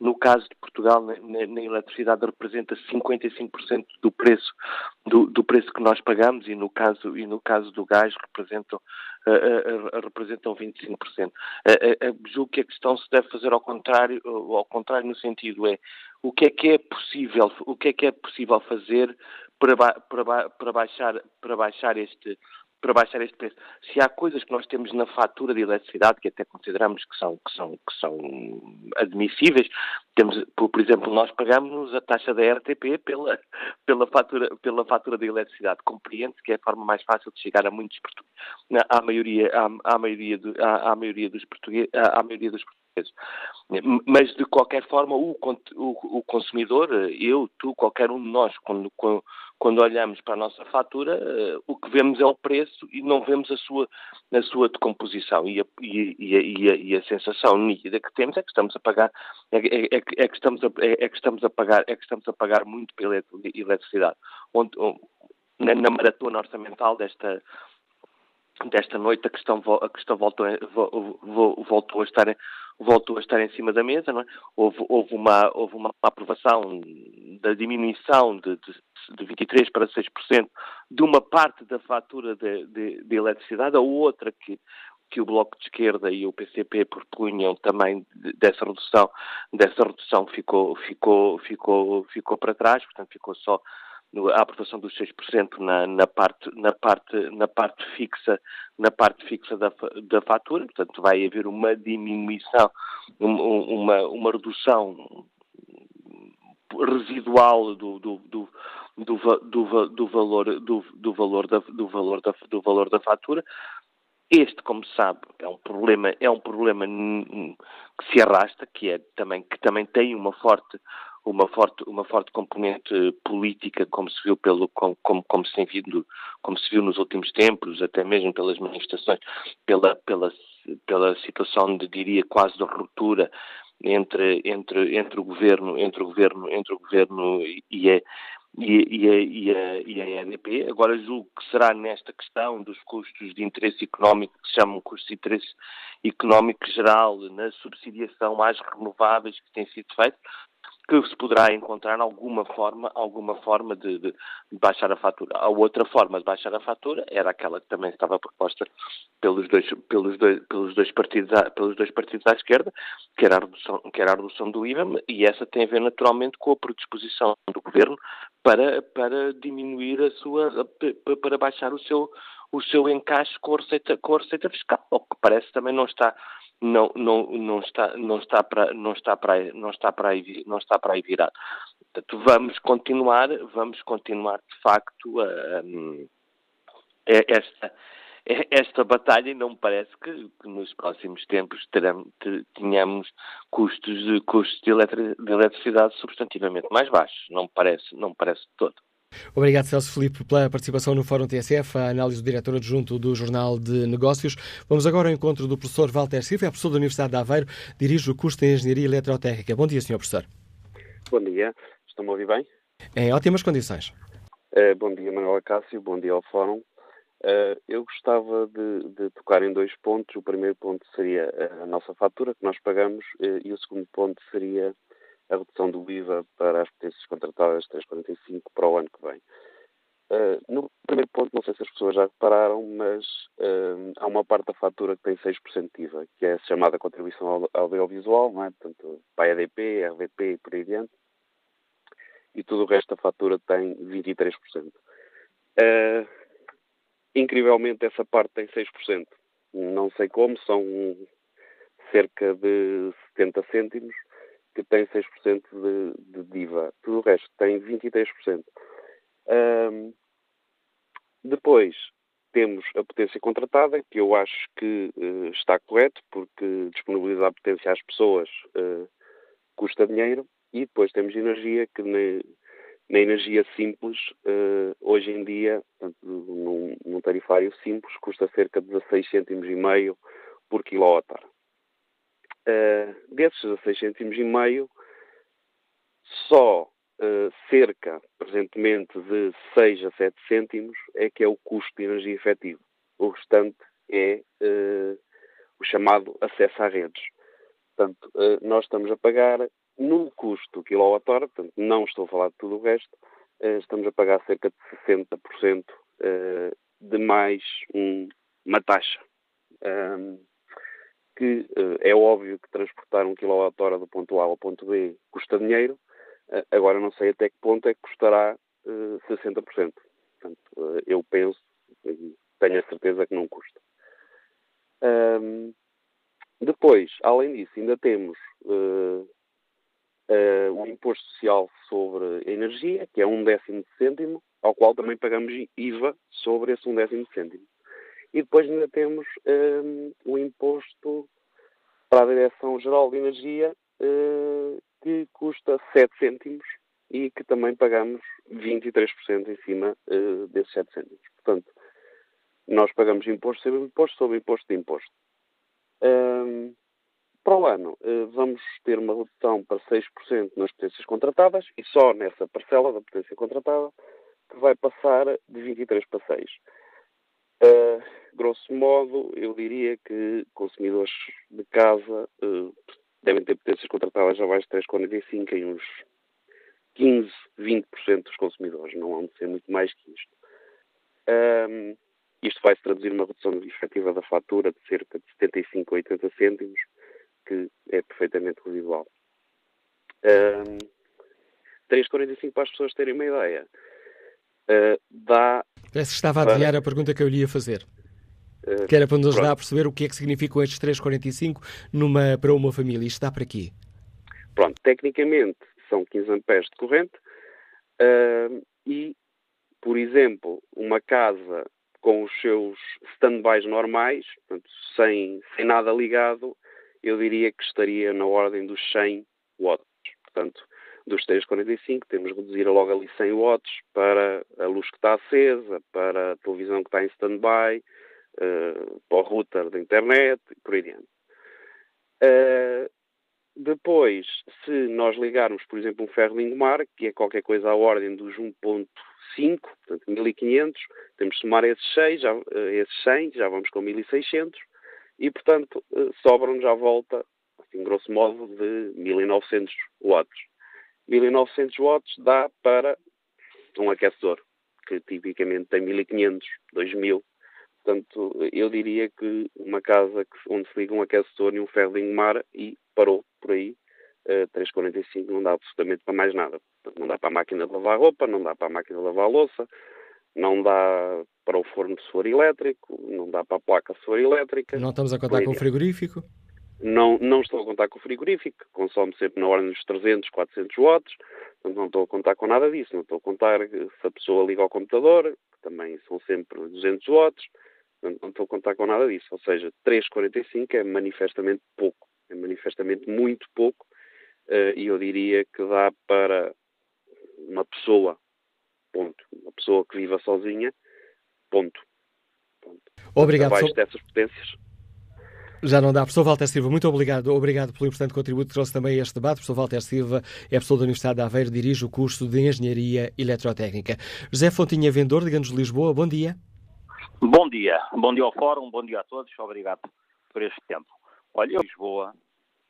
no caso de Portugal, na, na eletricidade representa 55% do preço do, do, preço que nós pagamos e no caso e no caso do gás representam uh, uh, representam 25%. Uh, julgo que a questão se deve fazer ao contrário, ao contrário no sentido é o que é que é possível o que é que é possível fazer para, para, para baixar para baixar este para baixar este preço. Se há coisas que nós temos na fatura de eletricidade que até consideramos que são, que são, que são admissíveis, temos, por, exemplo, nós pagamos a taxa da RTP pela, pela, fatura, pela fatura de eletricidade. Compreende que é a forma mais fácil de chegar a muitos à maioria, à, à maioria, do, à, à, maioria dos portugueses, à, à maioria dos portugueses. Mas, de qualquer forma, o, o, o consumidor, eu, tu, qualquer um de nós, quando, quando olhamos para a nossa fatura, uh, o que vemos é o preço e não vemos a sua, a sua decomposição. E a, e, e, a, e a, sensação nítida que temos é que estamos a pagar, é, é, é, é que, estamos a, é, é, que estamos a pagar, é que estamos a pagar muito pela eletricidade. Onde, na, na maratona orçamental desta, desta noite a questão, a questão voltou, voltou, a estar, voltou a estar em cima da mesa. É? houve, houve, uma, houve uma aprovação da diminuição de, de, de 23% para 6% de uma parte da fatura de, de, de eletricidade, a outra que, que o Bloco de Esquerda e o PCP propunham também dessa redução, dessa redução ficou, ficou, ficou, ficou para trás, portanto ficou só a aprovação dos 6% na, na, parte, na, parte, na parte fixa, na parte fixa da, da fatura, portanto vai haver uma diminuição, uma, uma redução residual do, do, do, do, do, do valor, do, do, valor da, do, valor da, do valor da fatura. Este, como sabe, é um problema, é um problema que se arrasta, que é também que também tem uma forte uma forte, uma forte componente política, como se viu pelo, como, como, se vindo, como se viu nos últimos tempos, até mesmo pelas manifestações, pela, pela, pela situação de, diria, quase de ruptura entre, entre, entre o governo, entre o governo, entre o governo e a, e, e, a, e, a, e a EDP. Agora julgo que será nesta questão dos custos de interesse económico, que se chamam custos de interesse económico geral, na subsidiação às renováveis que tem sido feito, que se poderá encontrar alguma forma, alguma forma de, de, baixar a fatura. A outra forma de baixar a fatura era aquela que também estava proposta pelos dois, pelos dois, pelos dois, partidos, à, pelos dois partidos à esquerda, que era, a redução, que era a redução do IVA, e essa tem a ver naturalmente com a predisposição do governo para, para diminuir a sua, para baixar o seu, o seu encaixe com a receita, com a receita fiscal, o que parece também não está não, não, não está, não está para, não está para, não está para aí, não está para aí virado. Portanto, vamos continuar, vamos continuar de facto a, a, esta, esta batalha e não me parece que, que nos próximos tempos teremos, tenhamos custos de, custos de, eletricidade substantivamente mais baixos. Não me parece, não me parece de todo. Obrigado, Celso Felipe, pela participação no Fórum TSF, a análise do diretor adjunto do Jornal de Negócios. Vamos agora ao encontro do professor Walter Silva, é professor da Universidade de Aveiro, dirige o curso de Engenharia Eletrotécnica. Bom dia, senhor professor. Bom dia, estão-me a ouvir bem? Em ótimas condições. É, bom dia, Manuel Cássio, bom dia ao Fórum. Uh, eu gostava de, de, tocar em dois pontos. O primeiro ponto seria a nossa fatura que nós pagamos uh, e o segundo ponto seria a redução do IVA para as potências contratadas 345 para o ano que vem. Uh, no primeiro ponto, não sei se as pessoas já repararam, mas há uma parte da fatura que tem 6% de IVA, que é a chamada contribuição audiovisual, não é? portanto, para ADP, RDP e por aí adiante. E tudo o resto da fatura tem 23%. Uh, incrivelmente essa parte tem 6%. Não sei como, são cerca de 70 cêntimos que tem 6% de, de DIVA. Tudo o resto tem 23%. Um, depois temos a potência contratada, que eu acho que uh, está correto, porque disponibilizar a potência às pessoas uh, custa dinheiro. E depois temos energia que na energia simples, uh, hoje em dia, portanto, num, num, tarifário simples, custa cerca de 16 cêntimos e meio por quilowatt-hora. Uh, desses 16 cêntimos e meio, só uh, cerca, presentemente, de 6 a 7 cêntimos é que é o custo de energia efetivo. O restante é o chamado acesso à redes. Portanto, nós estamos a pagar no custo quilowatt-hora, portanto, não estou a falar de tudo o resto, estamos a pagar cerca de 60% eh, de mais uma taxa. Que eh, é óbvio que transportar um quilowatt-hora do ponto A ao ponto B custa dinheiro, agora não sei até que ponto é que custará 60%. Portanto, eu penso, tenho a certeza que não custa. depois, além disso, ainda temos uh, o imposto social sobre a energia, que é um décimo de cêntimo, ao qual também pagamos IVA sobre esse um décimo de cêntimo. E depois ainda temos um, o imposto para a Direção-Geral de Energia, uh, que custa 7 cêntimos e que também pagamos 23% em cima uh, desses 7 cêntimos. Portanto, nós pagamos imposto sobre imposto sobre imposto de imposto. Um, para o ano, eh, vamos ter uma redução para 6% nas potências contratadas e só nessa parcela da potência contratada que vai passar de 23 para 6. Uh, grosso modo, eu diria que consumidores de casa uh, devem ter potências contratadas abaixo de 3,45 em uns 15, 20% dos consumidores, não há de ser muito mais que isto. Um, isto vai se traduzir numa redução efetiva da fatura de cerca de 75 a 80 cêntimos, que é perfeitamente residual. Um, 3,45 para as pessoas terem uma ideia. Uh, dá. Parece que estava a adivinhar a pergunta que eu lhe ia fazer. Uh, que era para nos ajudar a perceber o que é que significam estes 3,45 numa, para uma família. Isto dá para quê? Pronto, tecnicamente são 15 amperes de corrente uh, e, por exemplo, uma casa com os seus stand-bys normais, portanto, sem, sem nada ligado, eu diria que estaria na ordem dos 100 watts. Portanto, dos 345 temos que reduzir logo ali 100 watts para a luz que está acesa, para a televisão que está em stand-by, uh, para o router da internet por aí adiante. Uh, depois, se nós ligarmos, por exemplo, um ferro Lingomar, que é qualquer coisa à ordem dos 1.5, portanto 1500, temos que somar esses, 6, já, uh, esses 100, já vamos com 1600, e, portanto, eh, sobram-nos à volta, assim, grosso modo, de 1900 watts. 1900 watts dá para um aquecedor, que tipicamente tem 1500, 2000. Portanto, eu diria que uma casa onde se liga um aquecedor e um ferro de engomar e parou por aí, uh, eh, 345 não dá absolutamente para mais nada. Não dá para a máquina de lavar roupa, não dá para a máquina de lavar louça, não dá para o forno se for elétrico, não dá para a placa se for elétrica. Não estamos a contar com o frigorífico? Não, não estou a contar com o frigorífico, consome sempre na ordem dos 300, 400 watts, portanto não estou a contar com nada disso, não estou a contar se a pessoa liga ao computador, que também são sempre 200 watts, portanto não estou a contar com nada disso, ou seja, 3,45 é manifestamente pouco, é manifestamente muito pouco, eh, e eu diria que dá para uma pessoa Ponto. Uma pessoa que viva sozinha, ponto. ponto. Obrigado. Abaixo dessas potências. Já não dá. Professor Walter Silva, muito obrigado. Obrigado pelo importante contributo que trouxe também a este debate. Professor Walter Silva é professor da Universidade de Aveiro, dirige o curso de Engenharia Eletrotécnica. José Fontinha Vendor, de Ganos de Lisboa, bom dia. Bom dia. Bom dia ao Fórum, bom dia a todos. Obrigado por este tempo. Olha, eu Lisboa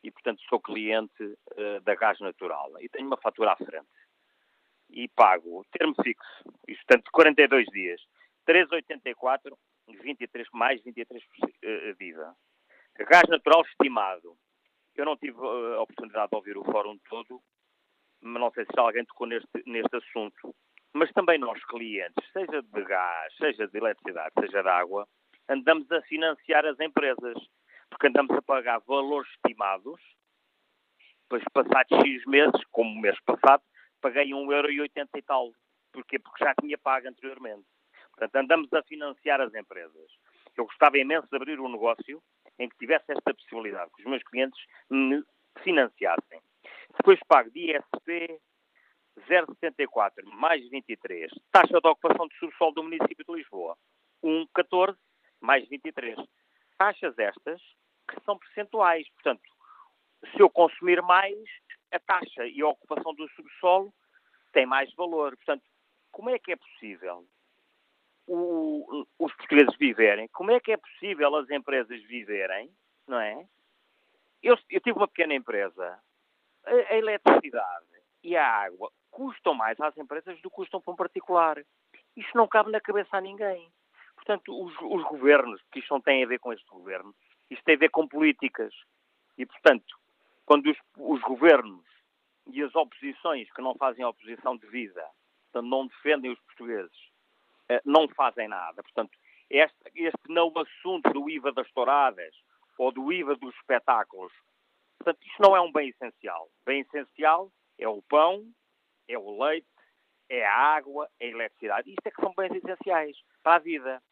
e, portanto, sou cliente uh, da Gás Natural e tenho uma fatura à frente. E pago termo fixo, isto, portanto, 42 dias, 3,84, 23, mais 23 uh, viva. Gás natural estimado. Eu não tive uh, a oportunidade de ouvir o fórum todo, mas não sei se alguém tocou neste, neste assunto. Mas também nós, clientes, seja de gás, seja de eletricidade, seja de água, andamos a financiar as empresas, porque andamos a pagar valores estimados, depois passados X meses, como o mês passado, paguei 1,80€ e tal. Porquê? Porque já tinha pago anteriormente. Portanto, andamos a financiar as empresas. Eu gostava imenso de abrir um negócio em que tivesse esta possibilidade, que os meus clientes me financiassem. Depois pago de ISP 0,74 mais 23. Taxa de ocupação de subsolo do município de Lisboa 1,14 mais 23. Taxas estas que são percentuais. Portanto, se eu consumir mais, a taxa e a ocupação do subsolo tem mais valor. Portanto, como é que é possível o, os portugueses viverem? Como é que é possível as empresas viverem? Não é? Eu, eu tive uma pequena empresa. A, a, eletricidade e a água custam mais às empresas do que custam para um particular. Isto não cabe na cabeça a ninguém. Portanto, os, os governos, que isto não tem a ver com este governo, isto tem a ver com políticas. E, portanto, quando os, os governos e as oposições que não fazem oposição de vida, portanto, não defendem os portugueses, não fazem nada. Portanto, este, este não assunto do IVA das touradas ou do IVA dos espetáculos, portanto, isto não é um bem essencial. Bem essencial é o pão, é o leite, é a água, é a eletricidade. Isto é que são bens essenciais para a vida.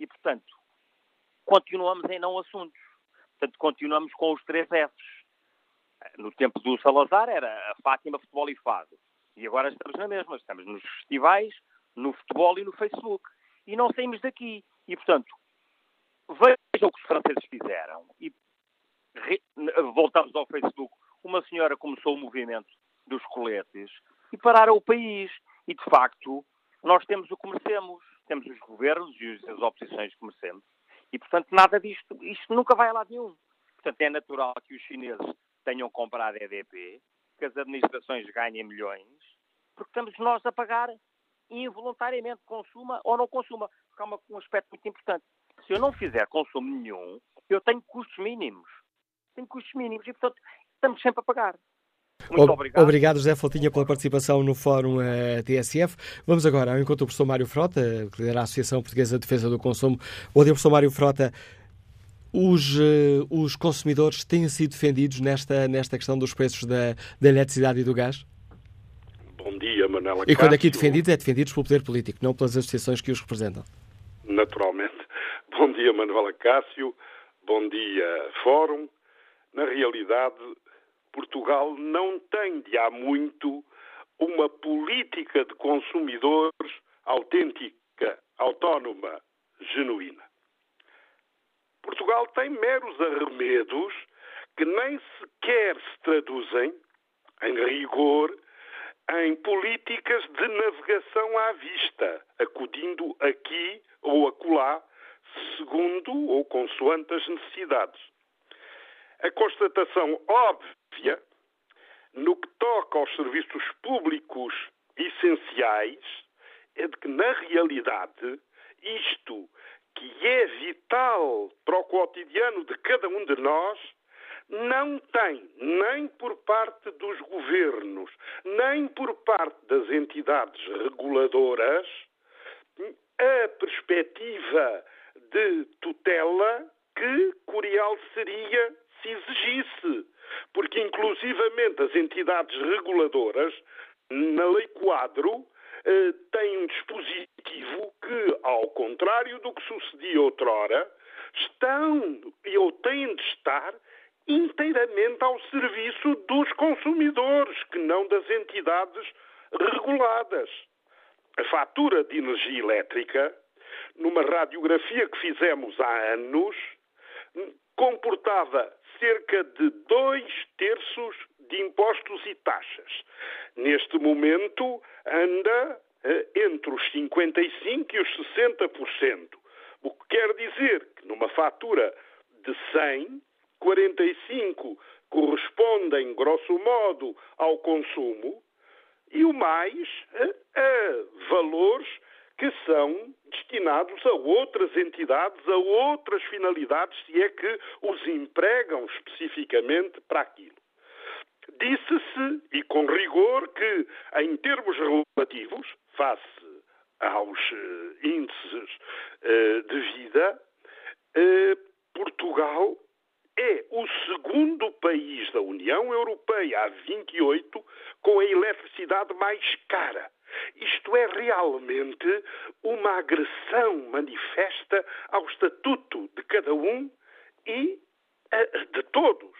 E, portanto, continuamos em não assuntos. Portanto, continuamos com os três Fs. No tempo do Salazar era a Fátima, Futebol e Fado. E agora estamos na mesma. Estamos nos festivais, no futebol e no Facebook. E não saímos daqui. E, portanto, vejam o que os franceses fizeram. E voltamos ao Facebook. Uma senhora começou o movimento dos coletes e pararam o país. E, de facto, nós temos o que merecemos. Temos os governos e as oposições que merecemos. E, portanto, nada disto, isto nunca vai a lado nenhum. Portanto, é natural que os chineses tenham comprado EDP, que as administrações ganhem milhões, porque estamos nós a pagar involuntariamente, consuma ou não consuma. Porque há uma, um aspecto muito importante. Se eu não fizer consumo nenhum, eu tenho custos mínimos. Tenho custos mínimos e, portanto, estamos sempre a pagar. Muito obrigado. Obrigado, José Fotinha, pela participação no Fórum eh, TSF. Vamos agora ao encontro do professor Mário Frota, que lidera a Associação Portuguesa de Defesa do Consumo. Bom dia, professor Mário Frota. Os, uh, os consumidores têm sido defendidos nesta, nesta questão dos preços da, da eletricidade e do gás? E quando aqui defendidos, é defendidos pelo poder político, não pelas associações que os representam. Naturalmente. Bom dia, Manuela Cássio. Bom dia, Fórum. Na realidade, Portugal não tem de há muito uma política de consumidores autêntica, autónoma, genuína. Portugal tem meros arremedos que nem sequer se traduzem, em rigor, em políticas de navegação à vista, acudindo aqui ou acolá, segundo ou consoante as necessidades. A constatação óbvia, no que toca aos serviços públicos essenciais, é de que, na realidade, isto que é vital para o cotidiano de cada um de nós, não tem, nem por parte dos governos, nem por parte das entidades reguladoras, a perspectiva de tutela que Curial seria se exigisse. Porque, inclusivamente, as entidades reguladoras, na Lei Quadro, eh, têm um dispositivo que, ao contrário do que sucedia outrora, estão ou têm de estar inteiramente ao serviço dos consumidores, que não das entidades reguladas. A fatura de energia elétrica, numa radiografia que fizemos há anos, comportava cerca de dois terços de impostos e taxas. Neste momento anda eh, entre os 55% e os 60%. O que quer dizer que numa fatura de 100, 45 correspondem, grosso modo, ao consumo e o mais a, a valores que são destinados a outras entidades, a outras finalidades, se é que os empregam especificamente para aquilo. Disse-se, e com rigor, que em termos relativos, face aos uh, índices uh, de vida, Portugal é o segundo país da União Europeia, a 28, com a eletricidade mais cara. Isto é realmente uma agressão manifesta ao estatuto de cada um e de todos.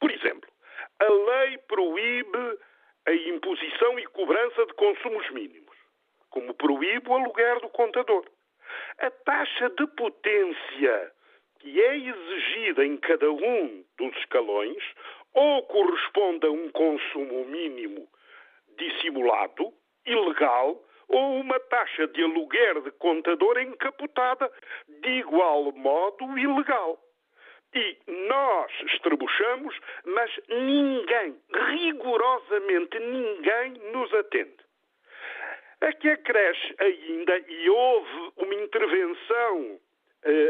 Por exemplo, a lei proíbe a imposição e cobrança de consumos mínimos, como proíbe o aluguer do contador. A taxa de potência que é exigida em cada um dos escalões ou corresponde a um consumo mínimo dissimulado, ilegal, ou uma taxa de aluguer de contador encapotada de igual modo ilegal. E nós estrebuchamos, mas ninguém, rigorosamente ninguém, nos atende. A que acresce ainda, e houve uma intervenção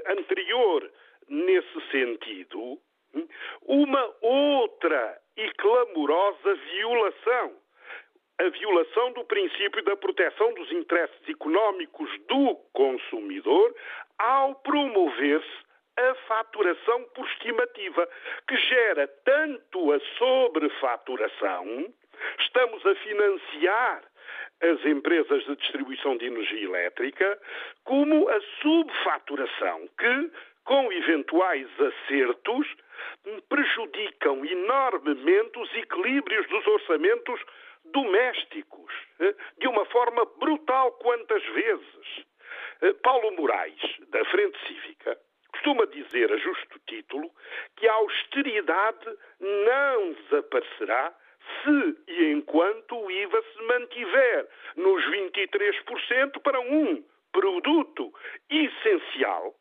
anterior nesse sentido, uma outra e clamorosa violação. A violação do princípio da proteção dos interesses económicos do consumidor ao promover-se a faturação por estimativa, que gera tanto a sobrefaturação, estamos a financiar as empresas de distribuição de energia elétrica, como a subfaturação, que, com eventuais acertos, prejudicam enormemente os equilíbrios dos orçamentos domésticos, eh, de uma forma brutal quantas vezes. Eh, Paulo Moraes, da Frente Cívica, costuma dizer, a justo título, que a austeridade não desaparecerá se e enquanto o IVA se mantiver nos 23% para um produto essencial,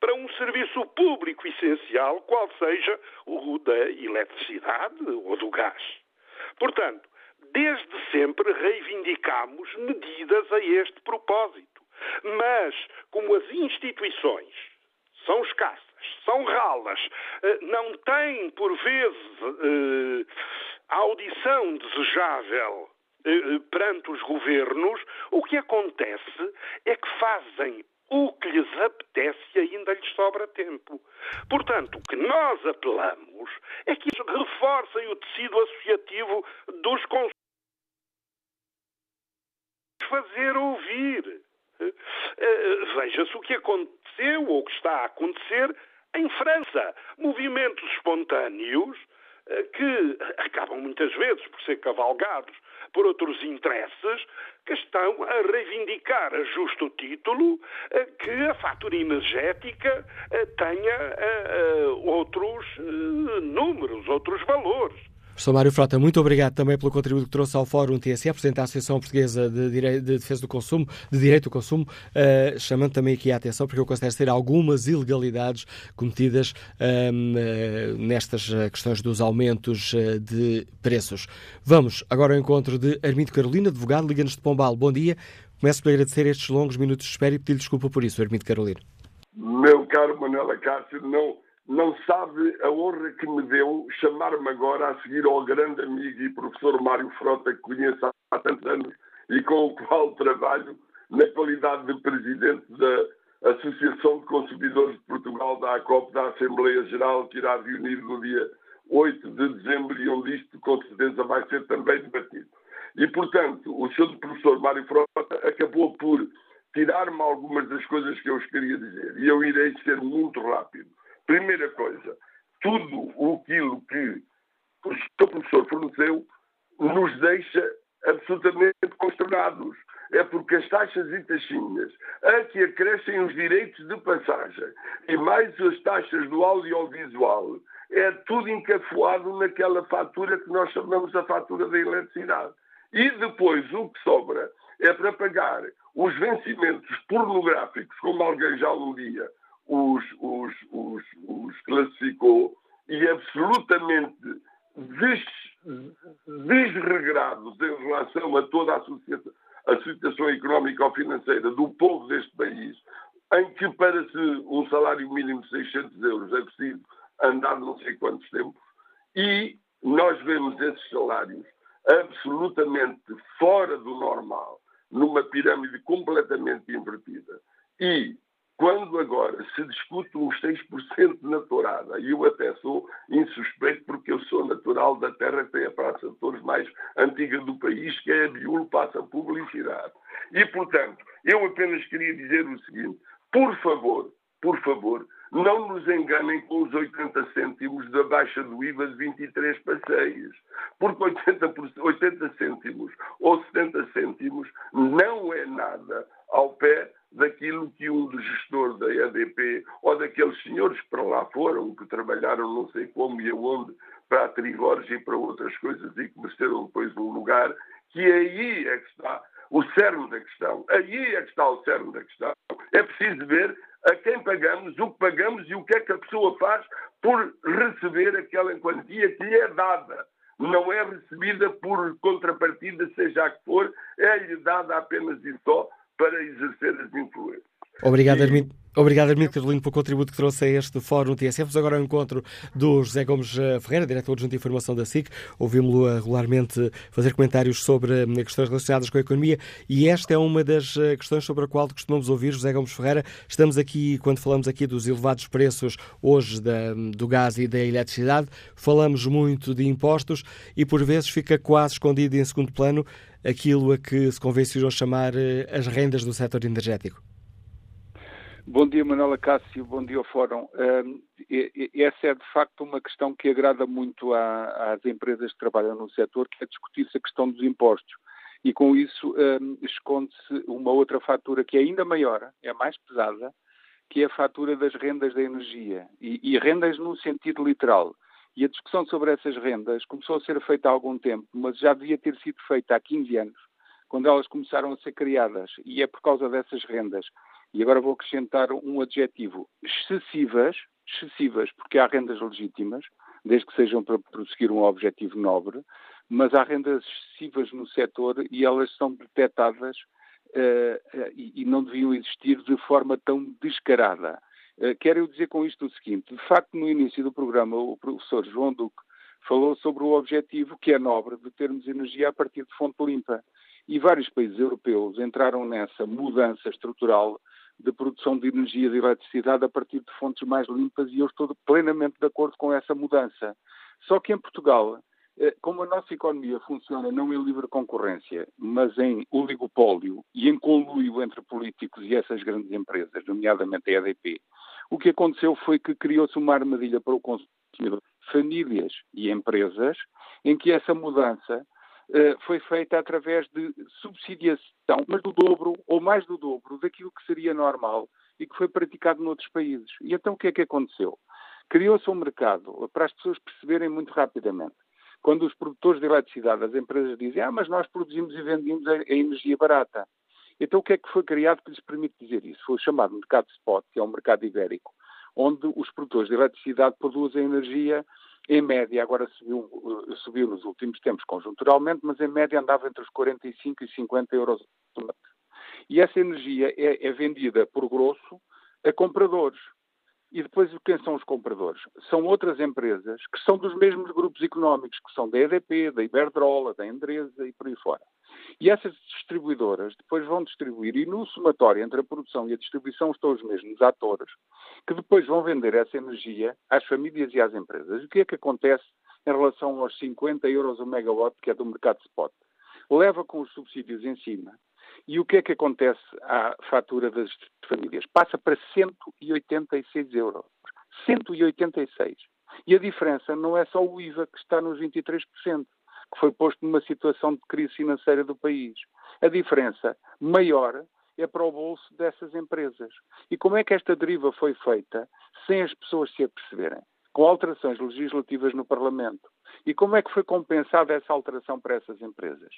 para um serviço público essencial, qual seja o da eletricidade ou do gás. Portanto, desde sempre reivindicamos medidas a este propósito. Mas, como as instituições são escassas, são ralas, eh, não têm, por vezes, eh, a audição desejável eh, perante os governos, o que acontece é que fazem o que lhes apetece e ainda lhes sobra tempo. Portanto, o que nós apelamos é que reforcem o tecido associativo dos consumidores. Fazer ouvir. Veja-se o que aconteceu ou o que está a acontecer em França. Movimentos espontâneos eh, que acabam muitas vezes por ser cavalgados por outros interesses que estão a reivindicar a justo título eh, que a fatura energética eh, tenha outros números, outros valores. Professor Mário Frota, muito obrigado também pelo contributo que trouxe ao Fórum TSE, Presidente da Associação Portuguesa de, Dire... de Defesa do Consumo, de Direito do Consumo, uh, chamando também aqui a atenção, porque eu considero ser algumas ilegalidades cometidas uh, nestas eh, questões dos aumentos uh, de preços. Vamos agora ao encontro de Armindo Carolina, advogado, Liga-nos de Pombal. Bom dia. Começo por agradecer estes longos minutos de espera e pedir desculpa por isso, Armindo Carolina. Meu caro Manuela Cássio, não não sabe a honra que me deu chamar-me agora a seguir ao grande amigo e professor Mário Frota, que conheço há tantos anos e com o qual trabalho na qualidade de presidente da Associação de Consumidores de Portugal, da ACOP, da Assembleia Geral, que irá reunir no dia 8 de dezembro e onde isto com certeza vai ser também debatido. E, portanto, o Sr. Professor Mário Frota acabou por tirar-me algumas das coisas que eu vos queria dizer. E eu irei ser muito rápido. Primeira coisa, tudo aquilo que o seu professor forneceu nos deixa absolutamente consternados. É porque as taxas e taxinhas a que acrescem os direitos de passagem e mais as taxas do audiovisual é tudo encafuado naquela fatura que nós chamamos a fatura da eletricidade. E depois o que sobra é para pagar os vencimentos pornográficos, como alguém já um dia os, os, os, os classificou, e absolutamente des, desregrados em relação a toda a, a situação económica ou financeira do povo deste país, em que para se um salário mínimo de 600 euros é preciso andar não sei quantos tempos, e nós vemos esses salários absolutamente fora do normal, numa pirâmide completamente invertida. E quando agora se discute uns 6% na tourada, e eu até sou insuspeito porque eu sou natural da terra que tem a Praça de Touros mais antiga do país, que é a Biúlo, passa publicidade. E, portanto, eu apenas queria dizer o seguinte, por favor, por favor, não nos enganem com os 80 cêntimos da baixa do IVA de 23 passeios, porque 80, 80 cêntimos ou 70 cêntimos não é nada ao pé daquilo que um dos gestores da EDP ou daqueles senhores que para lá foram, que trabalharam não sei como e aonde, para a Trigores e para outras coisas e que mereceram depois um lugar, que aí é que está o cerne da questão. Aí é que está o cerne da questão. É preciso ver a quem pagamos, o que pagamos e o que é que a pessoa faz por receber aquela quantia que lhe é dada. Não é recebida por contrapartida, seja a que for, é-lhe dada apenas e só para exercer as influências. Obrigado, Armindo. Obrigado, Armindo Carolino, pelo contributo que trouxe a este Fórum TSF. Vamos agora ao encontro do José Gomes eh, Ferreira, diretor adjunto de informação da SIC. Ouvimos-lo eh, regularmente fazer comentários sobre eh, questões relacionadas com a economia e esta é uma das questões sobre a qual costumamos ouvir José Gomes Ferreira. Estamos aqui, quando falamos aqui dos elevados preços hoje da, do gás e da eletricidade, falamos muito de impostos e por vezes fica quase escondido em segundo plano aquilo a que se convencionou chamar as rendas do setor energético. Bom dia, Manuela Cássio, bom dia ao Fórum. essa é de facto uma questão que agrada muito às empresas que trabalham no setor, que é discutir-se a questão dos impostos. E com isso esconde-se uma outra fatura que é ainda maior, é mais pesada, que é a fatura das rendas da energia. E, e rendas no sentido literal. E a discussão sobre essas rendas começou a ser feita há algum tempo, mas já devia ter sido feita há 15 anos, quando elas começaram a ser criadas. E é por causa dessas rendas e agora vou acrescentar um adjetivo, excessivas, excessivas, porque há rendas legítimas, desde que sejam para prosseguir um objetivo nobre, mas há rendas excessivas no setor e elas são detectadas uh, uh, e, e, não deviam existir de forma tão descarada. Uh, quero dizer com isto o seguinte: de facto, no início do programa, o professor João Duque falou sobre o objetivo, que é nobre, de termos energia a partir de fonte limpa. E vários países europeus entraram nessa mudança estrutural de produção de energia de eletricidade a partir de fontes mais limpas e eu estou plenamente de acordo com essa mudança. Só que em Portugal, eh, como a nossa economia funciona não em livre concorrência, mas em oligopólio e em conluio entre políticos e essas grandes empresas, nomeadamente a EDP, o que aconteceu foi que criou-se uma armadilha para o consumidor, famílias e empresas, em que essa mudança foi feita através de subsidiação, mas do dobro ou mais do dobro daquilo que seria normal e que foi praticado noutros países. E então o que é que aconteceu? Criou-se um mercado para as pessoas perceberem muito rapidamente. Quando os produtores de eletricidade, as empresas dizem, ah, mas nós produzimos e vendemos a, a energia barata. Então o que é que foi criado que lhes permite dizer isso? Foi o chamado mercado spot, que é um mercado ibérico, onde os produtores de eletricidade produzem energia em média, agora subiu, eh, subiu nos últimos tempos conjunturalmente, mas em média andava entre os 45 e 50 euros E essa energia é, é vendida por grosso a compradores. E depois quem são os compradores? São outras empresas que são dos mesmos grupos económicos, que são da EDP, da Iberdrola, da Endresa e por aí fora. E essas distribuidoras depois vão distribuir, e no somatório entre a produção e a distribuição estão os mesmos atores, que depois vão vender essa energia às famílias e às empresas. O que é que acontece em relação aos 50 euros o megawatt, que é do mercado spot? Leva com os subsídios em cima. E o que é que acontece à fatura das famílias? Passa para 186 euros. 186. E a diferença não é só o IVA, que está nos 23% que foi posto numa situação de crise financeira do país. A diferença maior é para o bolso dessas empresas. E como é que esta deriva foi feita sem as pessoas se aperceberem? Com alterações legislativas no Parlamento. E como é que foi compensada essa alteração para essas empresas?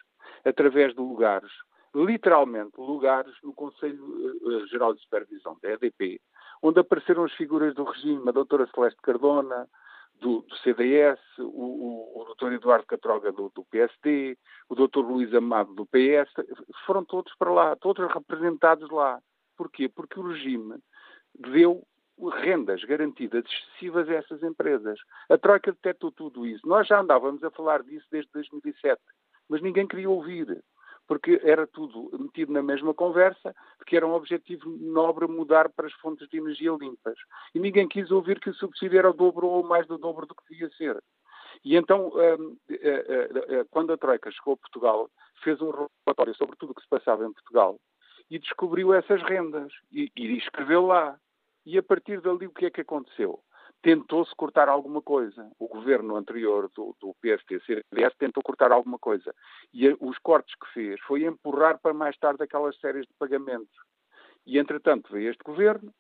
Através de lugares literalmente lugares no Conselho uh, Geral de Supervisão da EDP, onde apareceram as figuras do regime, a doutora Celeste Cardona, do, do CDS, o, o, o doutor Eduardo Catroga do, do, PSD, o doutor Luís Amado do PS, foram todos para lá, todos representados lá. Porquê? Porque o regime deu rendas garantidas excessivas a essas empresas. A Troika detectou tudo isso. Nós já andávamos a falar disso desde 2007, mas ninguém queria ouvir porque era tudo metido na mesma conversa, que era um objetivo nobre mudar para as fontes de energia limpas. E ninguém quis ouvir que o subsídio era o dobro ou mais do dobro do que devia ser. E então, hum, eh, eh, eh, quando a Troika chegou a Portugal, fez um relatório sobre tudo o que se passava em Portugal e descobriu essas rendas e, e escreveu lá. E a partir dali, o que é que aconteceu? Tentou-se cortar alguma coisa. O governo anterior do, do PST-CDS tentou cortar alguma coisa. E os cortes que fez foi empurrar para mais tarde aquelas séries de pagamentos. E, entretanto, veio este governo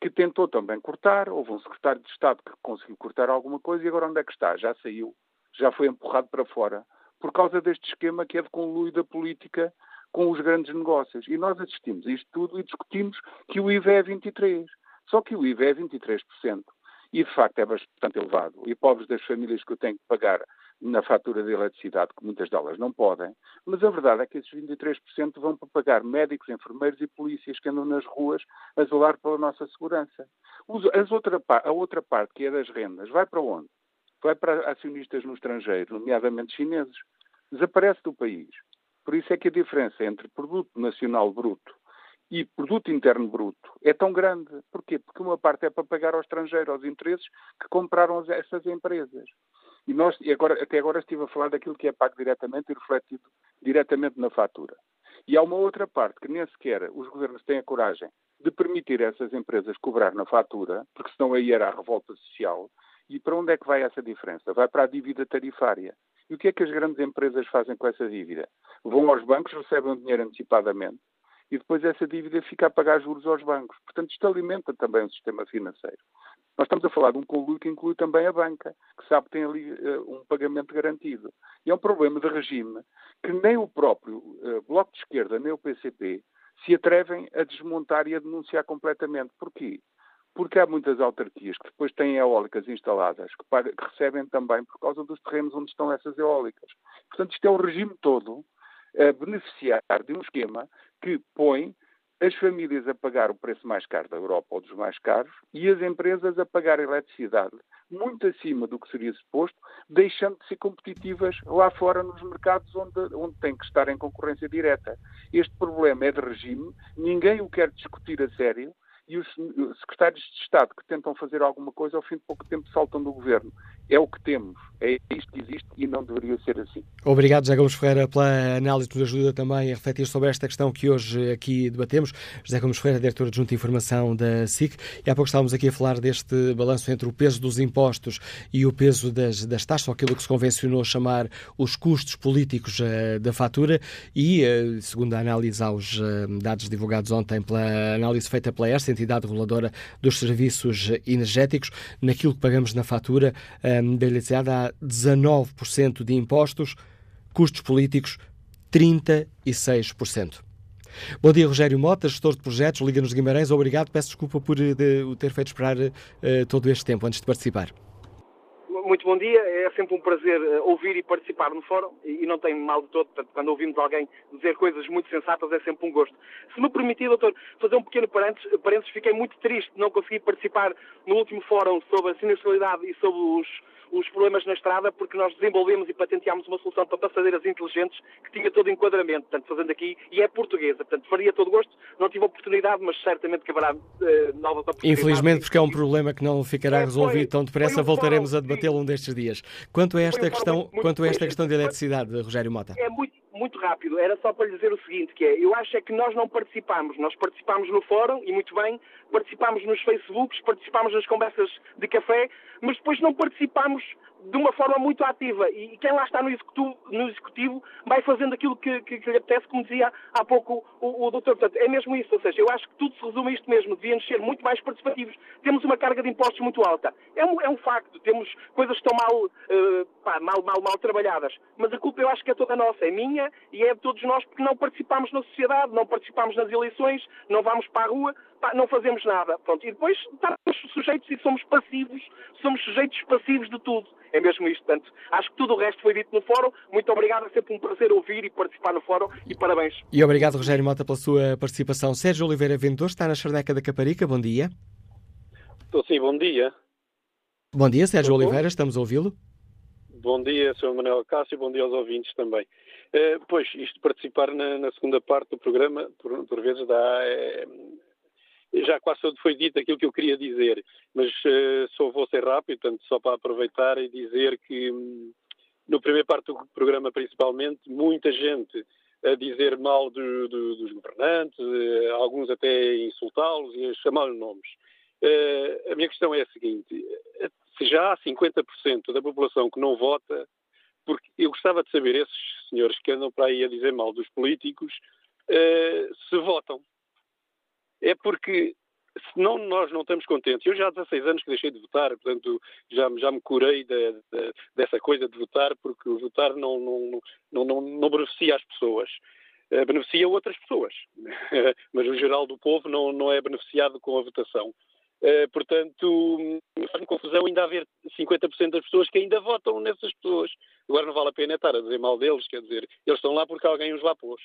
que tentou também cortar. Houve um secretário de Estado que conseguiu cortar alguma coisa e agora onde é que está? Já saiu, já foi empurrado para fora por causa deste esquema que é de conluio da política com os grandes negócios. E nós assistimos a isto tudo e discutimos que o IVA é 23%. Só que o IVA é 23% e de facto é bastante elevado. E pobres das famílias que eu tenho que pagar na fatura de eletricidade, que muitas delas não podem, mas a verdade é que esses 23% vão para pagar médicos, enfermeiros e polícias que andam nas ruas a zelar pela nossa segurança. As outra, a outra parte, que é das rendas, vai para onde? Vai para acionistas no estrangeiro, nomeadamente chineses. Desaparece do país. Por isso é que a diferença entre produto nacional bruto e produto interno bruto é tão grande. Porquê? Porque uma parte é para pagar ao estrangeiro, aos interesses que compraram essas empresas. E nós, e agora, até agora estive a falar daquilo que é pago diretamente e refletido diretamente na fatura. E há uma outra parte que nem sequer os governos têm a coragem de permitir a essas empresas cobrar na fatura, porque senão aí era a revolta social. E para onde é que vai essa diferença? Vai para a dívida tarifária. E o que é que as grandes empresas fazem com essa dívida? Vão aos bancos, recebem o dinheiro antecipadamente, e depois essa dívida fica a pagar juros aos bancos. Portanto, isto alimenta também o sistema financeiro. Nós estamos a falar de um conluio que inclui também a banca, que sabe que tem ali uh, um pagamento garantido. E é um problema de regime que nem o próprio uh, Bloco de Esquerda, nem o PCP, se atrevem a desmontar e a denunciar completamente. Porquê? Porque há muitas autarquias que depois têm eólicas instaladas, que, pagam, que recebem também por causa dos terrenos onde estão essas eólicas. Portanto, isto é o regime todo a beneficiar de um esquema que põe as famílias a pagar o preço mais caro da Europa ou dos mais caros e as empresas a pagar a eletricidade muito acima do que seria suposto, deixando de ser competitivas lá fora nos mercados onde, onde têm que estar em concorrência direta. Este problema é de regime, ninguém o quer discutir a sério e os secretários de Estado que tentam fazer alguma coisa, ao fim de pouco tempo saltam do governo. É o que temos, é isto que existe e não deveria ser assim. Obrigado, José Gomes Ferreira, pela análise que nos ajuda também a refletir sobre esta questão que hoje aqui debatemos. José Gomes Ferreira, diretor adjunto de Informação da SIC. E há pouco estávamos aqui a falar deste balanço entre o peso dos impostos e o peso das, das taxas, ou aquilo que se convencionou chamar os custos políticos uh, da fatura. E, uh, segundo a análise aos uh, dados divulgados ontem pela análise feita pela ERSA, entidade reguladora dos serviços energéticos, naquilo que pagamos na fatura um, da eletricidade há 19% de impostos, custos políticos 36%. Bom dia, Rogério Mota, gestor de projetos, Liga-nos Guimarães. Obrigado, peço desculpa por eh, de, o ter feito esperar uh, todo este tempo antes de participar. Muito bom dia, é sempre um prazer eh, ouvir e participar no fórum e não tem mal de todo, portanto, quando ouvimos alguém dizer coisas muito sensatas é sempre um gosto. Se me permitir, doutor, fazer um pequeno parênteses, fiquei muito triste de não conseguir participar no último fórum sobre a sinistralidade e sobre os, os problemas na estrada, porque nós desenvolvemos e patenteámos uma solução para passadeiras inteligentes que tinha todo enquadramento, portanto, fazendo aqui, e é portuguesa, portanto, faria todo gosto, não tive oportunidade, mas certamente que haverá uh, nova oportunidade. Infelizmente, porque é um problema que não ficará é, resolvido tão depressa, voltaremos a debatê-lo um destes dias. Quanto a esta, questão, muito, quanto a esta questão de eletricidade, Rogério Mota? É muito, muito rápido, era só para lhe dizer o seguinte, que é, eu acho é que nós não participamos, nós participamos no fórum, e muito bem, participamos nos Facebooks, participamos nas conversas de café, mas depois não participamos de uma forma muito ativa. E quem lá está no executivo, no executivo vai fazendo aquilo que, que, que, lhe apetece, como dizia há pouco o, o doutor. Portanto, é mesmo isso. Ou seja, eu acho que tudo se resume a isto mesmo. Devíamos ser muito mais participativos. Temos uma carga de impostos muito alta. É um, é um facto. Temos coisas que estão mal, uh, pá, mal, mal, mal trabalhadas. Mas a culpa eu acho que é toda nossa. É minha e é de todos nós porque não participamos na sociedade, não participamos nas eleições, não vamos para a rua pá, não fazemos nada. Pronto, e depois estamos sujeitos e somos passivos, somos sujeitos passivos de tudo. É mesmo isto. Portanto, acho que tudo o resto foi dito no fórum. Muito obrigado, é sempre um prazer ouvir e participar no fórum e parabéns. E obrigado, Rogério Mota, pela sua participação. Sérgio Oliveira Vendedor está na Charneca da Caparica. Bom dia. Estou sim, bom dia. Bom dia, Sérgio Estou Oliveira, bom? estamos a ouvi-lo. Bom dia, Sr. Manuel Cássio, bom dia aos ouvintes também. Uh, pois, isto de participar na, na, segunda parte do programa, por, por vezes dá, é, já quase tudo foi dito aquilo que eu queria dizer, mas uh, só vou ser rápido, portanto, só para aproveitar e dizer que no primeiro parte do programa, principalmente, muita gente a dizer mal do, do, dos governantes, uh, alguns até insultá-los e a chamar-lhes nomes. Uh, a minha questão é a seguinte: se já há 50% da população que não vota, porque eu gostava de saber, esses senhores que andam para aí a dizer mal dos políticos, se votam é porque senão nós não estamos contentes. Eu já há 16 anos que deixei de votar, portanto já, já me curei de, de, dessa coisa de votar, porque votar não, não, não, não, não beneficia as pessoas. Uh, beneficia outras pessoas, mas o geral do povo não, não é beneficiado com a votação. Uh, portanto, faz-me confusão ainda haver 50% das pessoas que ainda votam nessas pessoas. Agora não vale a pena estar a dizer mal deles, quer dizer, eles estão lá porque alguém os lá pôs.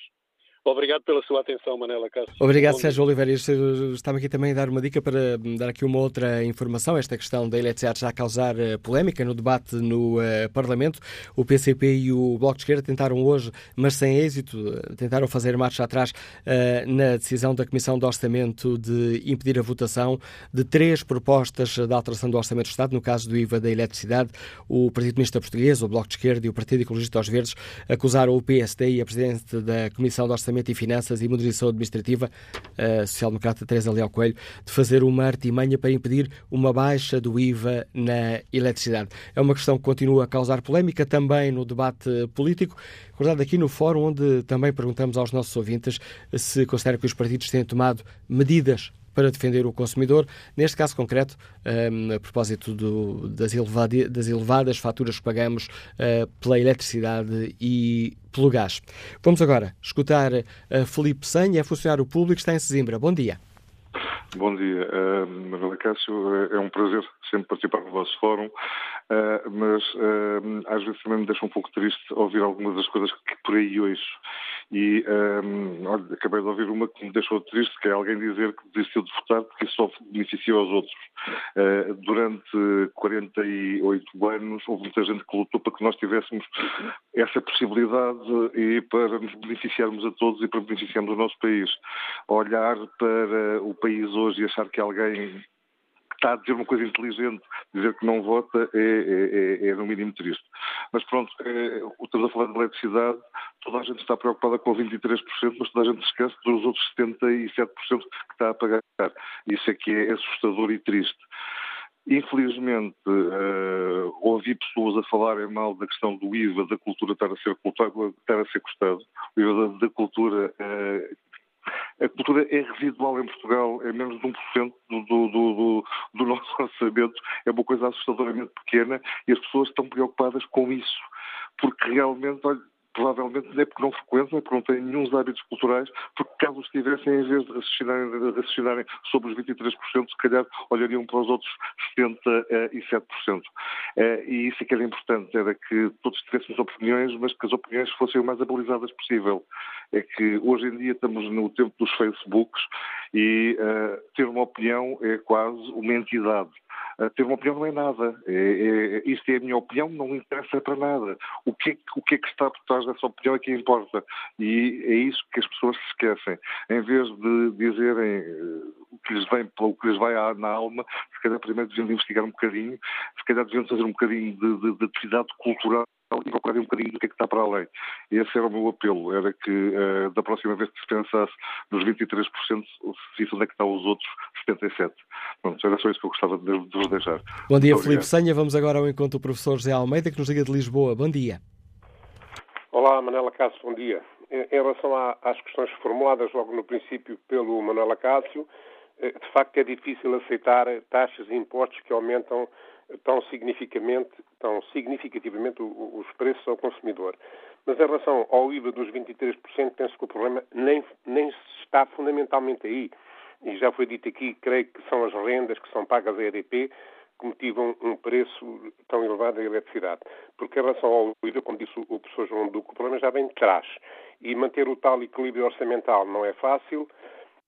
Obrigado pela sua atenção, Manela Cássio. Obrigado, Bom Sérgio. Oliveira. Estava aqui também a dar uma dica para dar aqui uma outra informação. Esta questão da eletricidade está a causar uh, polémica no debate no uh, Parlamento. O PCP e o Bloco de Esquerda tentaram hoje, mas sem êxito, uh, tentaram fazer marcha atrás na decisão da Comissão de Orçamento de impedir a votação de três propostas de alteração do Orçamento do Estado, no caso do IVA da eletricidade. O Partido Comunista Português, o Bloco de Esquerda e o Partido Ecologista aos Verdes acusaram o PSD e a Presidente da Comissão de Orçamento Orçamento e Finanças e Modernização Administrativa, a social-democrata Teresa Leal Coelho, de fazer uma artimanha para impedir uma baixa do IVA na eletricidade. É uma questão que continua a causar polémica também no debate político. Recordado aqui no fórum, onde também perguntamos aos nossos ouvintes se consideram que os partidos têm tomado medidas para defender o consumidor. Neste caso concreto, um, a propósito do, das, das, elevadas faturas que pagamos uh, pela eletricidade e pelo gás. Vamos agora escutar Felipe Senha, é funcionário público, está em Sesimbra. Bom dia. Bom dia, uh, Manuela Cássio. É um prazer sempre participar no vosso fórum, uh, mas uh, às vezes também me deixa um pouco triste ouvir algumas das coisas que por aí ouço. E um, olha, acabei de ouvir uma que me deixou triste, que é alguém dizer que desistiu de votar porque isso só beneficia aos outros. Uh, durante 48 anos houve muita gente que lutou para que nós tivéssemos essa possibilidade e para nos beneficiarmos a todos e para beneficiarmos o nosso país. Olhar para o país hoje e achar que alguém está a dizer uma coisa inteligente, dizer que não vota é, é, é, é no mínimo triste. Mas pronto, é, estamos a falar de eletricidade, toda a gente está preocupada com 23%, mas toda a gente esquece dos outros 77% que está a pagar. Isso é que é assustador e triste. Infelizmente, uh, ouvi pessoas a falarem mal da questão do IVA da cultura estar a ser, estar a ser custado. O IVA da, da cultura uh, a cultura é residual em Portugal, é menos de 1% do, do, do, do nosso orçamento, é uma coisa assustadoramente pequena e as pessoas estão preocupadas com isso, porque realmente, olha, provavelmente é porque não frequentam, porque não têm nenhum hábitos culturais, porque caso os tivessem, em vez de raciocinarem, raciocinarem sobre os 23%, se calhar olhariam para os outros 77%. Eh, e isso é que era importante, era que todos tivéssemos opiniões, mas que as opiniões fossem o mais habilitadas possível. É que hoje em dia estamos no tempo dos Facebooks e uh, ter uma opinião é quase uma entidade ter uma opinião não é nada. É, é, isto é a minha opinião, não interessa para nada. O que, é, o que é que está por trás dessa opinião é que importa. E é isso que as pessoas se esquecem. Em vez de dizerem eh, o que lhes vem, o que lhes vai na alma, se calhar primeiro deviam investigar um bocadinho, se calhar deviam fazer um bocadinho de, de, de atividade cultural e procurarem um bocadinho do que é que está para além. Esse era o meu apelo, era que uh, da próxima vez que se pensasse nos 23%, se visse onde é que estão os outros 77%. Pronto, era só isso que eu gostava de, de vos deixar. Bom dia, Muito Filipe Senha. Vamos agora ao encontro do professor José Almeida, que nos liga de Lisboa. Bom dia. Olá, Manela Cássio, bom dia. Em relação às questões formuladas logo no princípio pelo Manuela Cássio, eh, de facto é difícil aceitar taxas e impostos que aumentam tão significativamente, tão significativamente os preços ao consumidor. Mas em relação ao IVA dos 23%, penso que o problema nem, nem está fundamentalmente aí. E já foi dito aqui, creio que são as rendas que são pagas à EDP que motivam um preço tão elevado da eletricidade. Porque em relação ao IVA, como disse o professor João Duque, o problema já vem de trás. E manter o tal equilíbrio orçamental não é fácil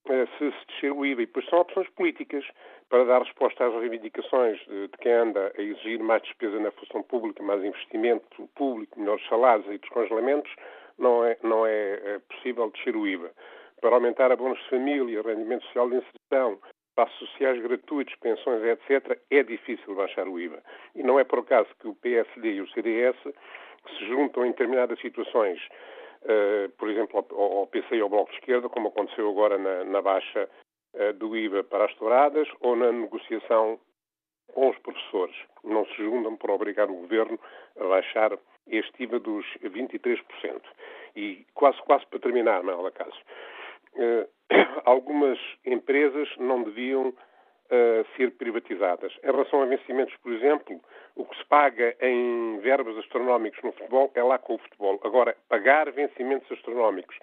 eh, se se descer o IVA. E depois são opções políticas para dar resposta às reivindicações de, quem anda a exigir mais despesa na função pública, mais investimento público, melhores salários e descongelamentos, não é, não é, é possível descer o IVA. Para aumentar abonos de família, rendimento social de inserção, passos sociais gratuitos, pensões, etc., é difícil baixar o IVA. E não é por acaso que o PSD e o CDS se juntam em determinadas situações, uh, por exemplo, ao, ao PC e ao Bloco de Esquerda, como aconteceu agora na, na baixa uh, do IVA para as touradas ou na negociação com os professores. Não se juntam para obrigar o Governo a baixar este IVA dos 23%. E quase, quase para terminar, Manuela Cássio, uh, algumas empresas não deviam uh, ser privatizadas. Em relação a vencimentos, por exemplo, o que se paga em verbas astronómicos no futebol é lá com o futebol. Agora, pagar vencimentos astronómicos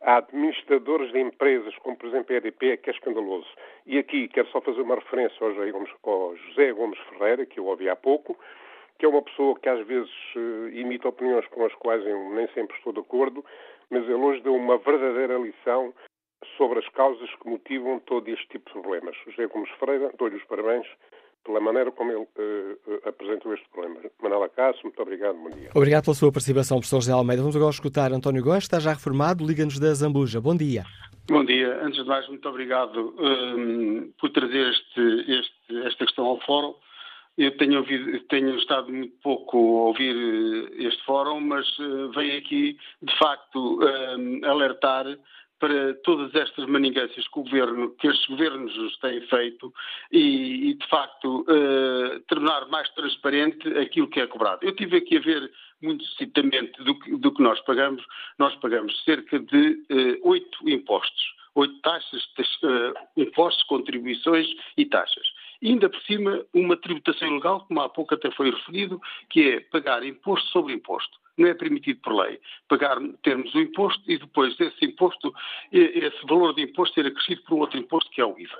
a administradores de empresas, como por exemplo a EDP, é que é escandaloso. E aqui quero só fazer uma referência ao José Gomes, José Gomes Ferreira, que eu ouvi há pouco, que é uma pessoa que às vezes imita opiniões com as quais eu nem sempre estou de acordo, mas ele hoje deu uma verdadeira lição sobre as causas que motivam todo este tipo de problemas. José Gomes Freire, dou-lhe os parabéns pela maneira como ele uh, apresentou este problema. Manela Cássio, muito obrigado, bom dia. Obrigado pela sua participação, professor José Almeida. Vamos agora escutar António Góes, está já reformado, liga-nos da Zambuja. Bom dia. Bom dia. Antes de mais, muito obrigado um, por trazer este, este, esta questão ao fórum. Eu tenho, ouvido, tenho estado muito pouco a ouvir este fórum, mas uh, venho aqui, de facto, um, alertar para todas estas manigâncias que, o governo, que estes governos têm feito e, e de facto, uh, tornar mais transparente aquilo que é cobrado. Eu tive aqui a ver muito sucintamente do que, do que nós pagamos. Nós pagamos cerca de eh, oito impostos, oito taxas, uh, impostos, contribuições e taxas. E ainda por cima, uma tributação ilegal, como há pouco até foi referido, que é pagar imposto sobre imposto não é permitido por lei pagar, termos o imposto e depois esse imposto, esse valor de imposto ser acrescido por outro imposto que é o IVA.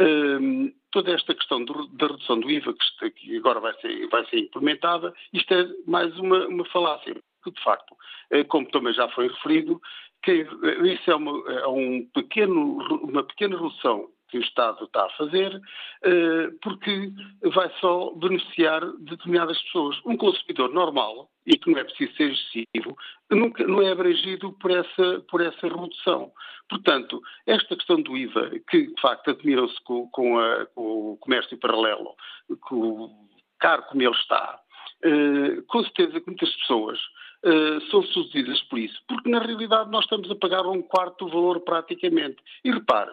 Um, toda esta questão do, da redução do IVA que, que, agora vai ser, vai ser implementada, isto é mais uma, uma falácia, porque de facto, eh, como também já foi referido, que isso é, uma, é um pequeno, uma pequena redução que o Estado está a fazer, eh, porque vai só beneficiar determinadas pessoas. Um consumidor normal, e que não é preciso ser excessivo, nunca, não é abrangido por essa, por essa redução. Portanto, esta questão do IVA, que de facto admiram-se com, com, com, o comércio paralelo, com, caro como ele está, eh, com certeza que muitas pessoas Uh, são sucedidas por isso, porque na realidade nós estamos a pagar um quarto do valor praticamente. E repare,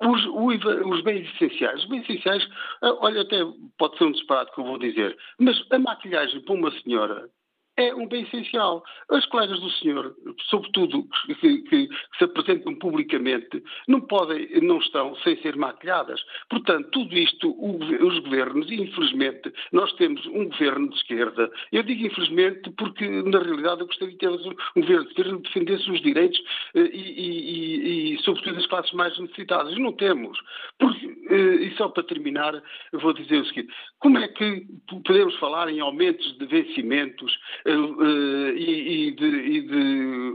os, os, bens essenciais. Os bens essenciais, ah, olha, até pode ser um disparate que eu vou dizer, mas a maquilhagem para uma senhora é um bem essencial. As colegas do senhor, sobretudo que, que, que, se apresentam publicamente, não podem, não estão sem ser maquilhadas. Portanto, tudo isto, o, os governos, infelizmente, nós temos um governo de esquerda. Eu digo infelizmente porque, na realidade, eu gostaria de ter um governo de esquerda que defendesse os direitos eh, e, e, e, e, sobretudo, as classes mais necessitadas. Não temos. Porque, e só para terminar, vou dizer o seguinte: como é que podemos falar em aumentos de vencimentos uh, e, e, de, e, de,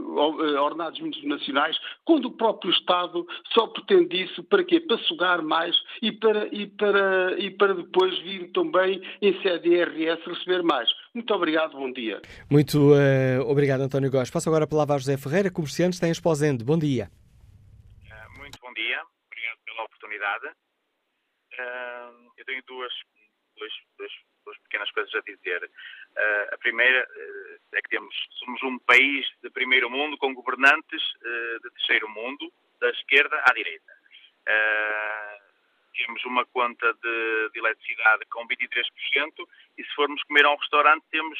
ordenados nacionais, quando o próprio Estado só pretende isso para quê? Para sugar mais e para, e para, e para depois vir também em sede IRS receber mais. Muito obrigado, bom dia. Muito uh, obrigado, António Góes. Passo agora a palavra a José Ferreira, comerciante, tem Exposende. Bom dia. Uh, muito bom dia, obrigado pela oportunidade. Uh, eu tenho duas, duas, duas, duas pequenas coisas a dizer. Uh, a primeira uh, é que temos, somos um país de primeiro mundo com governantes uh, de terceiro mundo, da esquerda à direita. temos uma conta de, de, eletricidade com 23% e se formos comer a um restaurante temos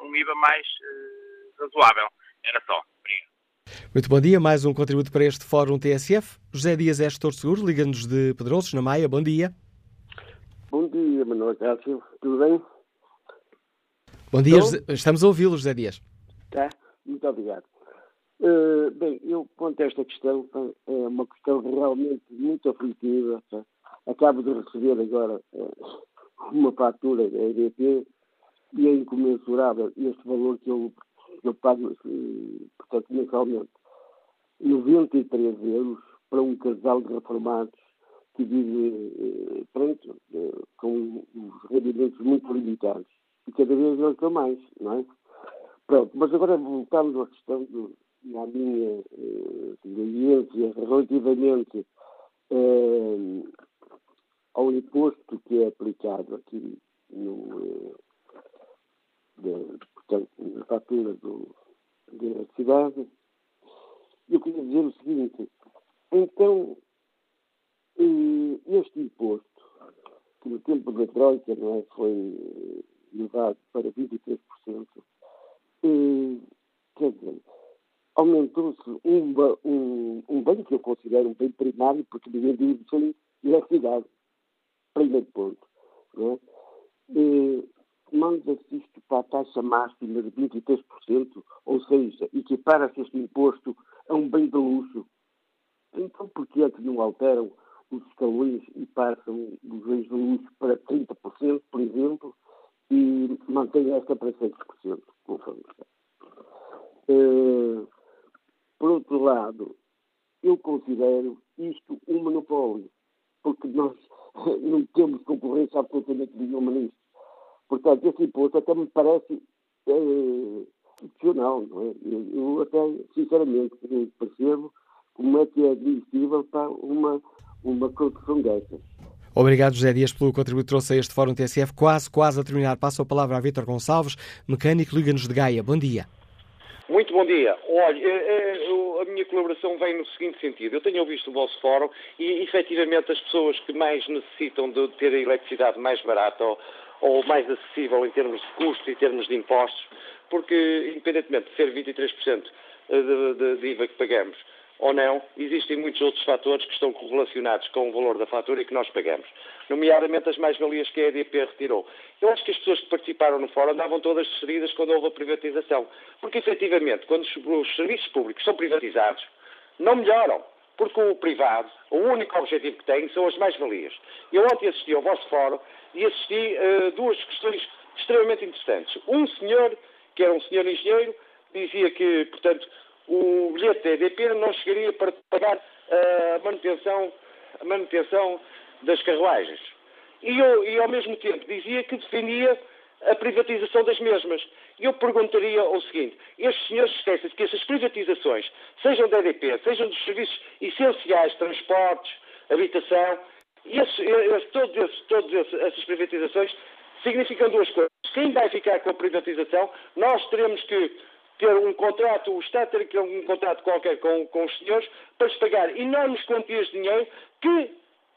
um IVA mais razoável. Era só. Obrigado. Muito bom dia, mais um contributo para este Fórum TSF. José Dias é gestor seguro, liga-nos de Pedrosos, na Maia. Bom dia. Bom dia, Manuel Cássio. Tudo bem? Bom dia, Estou? estamos a ouvi-lo, José Dias. Tá, muito obrigado. Uh, bem, eu quanto a esta questão, é uma questão realmente muito aflitiva. Acabo de receber agora uh, uma fatura da EDP e é incomensurável este valor que eu, eu pago, uh, portanto, mensalmente. 93 euros para um casal de reformados que vive, pronto, com os rendimentos muito limitados e cada vez não são mais, não é? Pronto, mas agora voltamos à questão do, minha eh, experiência relativamente eh, ao imposto que é aplicado aqui no, eh, portanto, na fatura do, da eletricidade. Eu queria dizer o seguinte, então, eh, este imposto, que no tempo da Troika não é, foi elevado para 23%, e, quer dizer, aumentou-se um, um, um bem que eu considero um bem primário, porque ninguém vive sem eletricidade. Primeiro ponto. Não é? Manda-se isto para a taxa máxima de 23%, ou seja, equipara-se este imposto a um bem de luxo. Então, por que é que não alteram os escalões e passam dos bens de luxo para 30%, por exemplo, e mantém esta para 6%, conforme está. Uh, por outro lado, eu considero isto um monopólio, porque nós não temos concorrência absolutamente nenhuma nisto. Portanto, esse imposto até me parece é, excepcional, não é? Eu, até, sinceramente, percebo como é que é admissível para uma, uma construção dessas. Obrigado, José Dias, pelo contributo que trouxe a este Fórum TSF. Quase, quase a terminar. Passo a palavra a Vítor Gonçalves, mecânico Liga-nos de Gaia. Bom dia. Muito bom dia. Olha, é, é, a minha colaboração vem no seguinte sentido. Eu tenho visto o vosso fórum e, efetivamente, as pessoas que mais necessitam de ter a eletricidade mais barata ou, ou mais acessível em termos de custo e em termos de impostos, porque, independentemente de ser 23% de, de, de IVA que pagamos, ou não, existem muitos outros fatores que estão correlacionados com o valor da fatura e que nós pagamos, nomeadamente as mais-valias que a EDP retirou. Eu acho que as pessoas que participaram no fórum andavam todas decididas quando houve a privatização, porque efetivamente, quando os serviços públicos são privatizados, não melhoram, porque o privado, o único objetivo que tem são as mais-valias. Eu ontem assisti ao vosso fórum e assisti uh, duas questões extremamente interessantes. Um senhor, que era um senhor engenheiro, dizia que, portanto, o bilhete da EDP não chegaria para pagar a manutenção, a manutenção das carruagens. E, eu, e ao mesmo tempo dizia que defendia a privatização das mesmas. E eu perguntaria o seguinte: estes senhores esquecem-se que essas privatizações, sejam da EDP, sejam dos serviços essenciais, transportes, habitação, esses, esses, todas, essas privatizações significam duas coisas. Quem vai ficar com a privatização, nós teremos que ter um contrato, o Estado ter que ter um contrato qualquer com, com os senhores para se pagar enormes quantias de dinheiro que,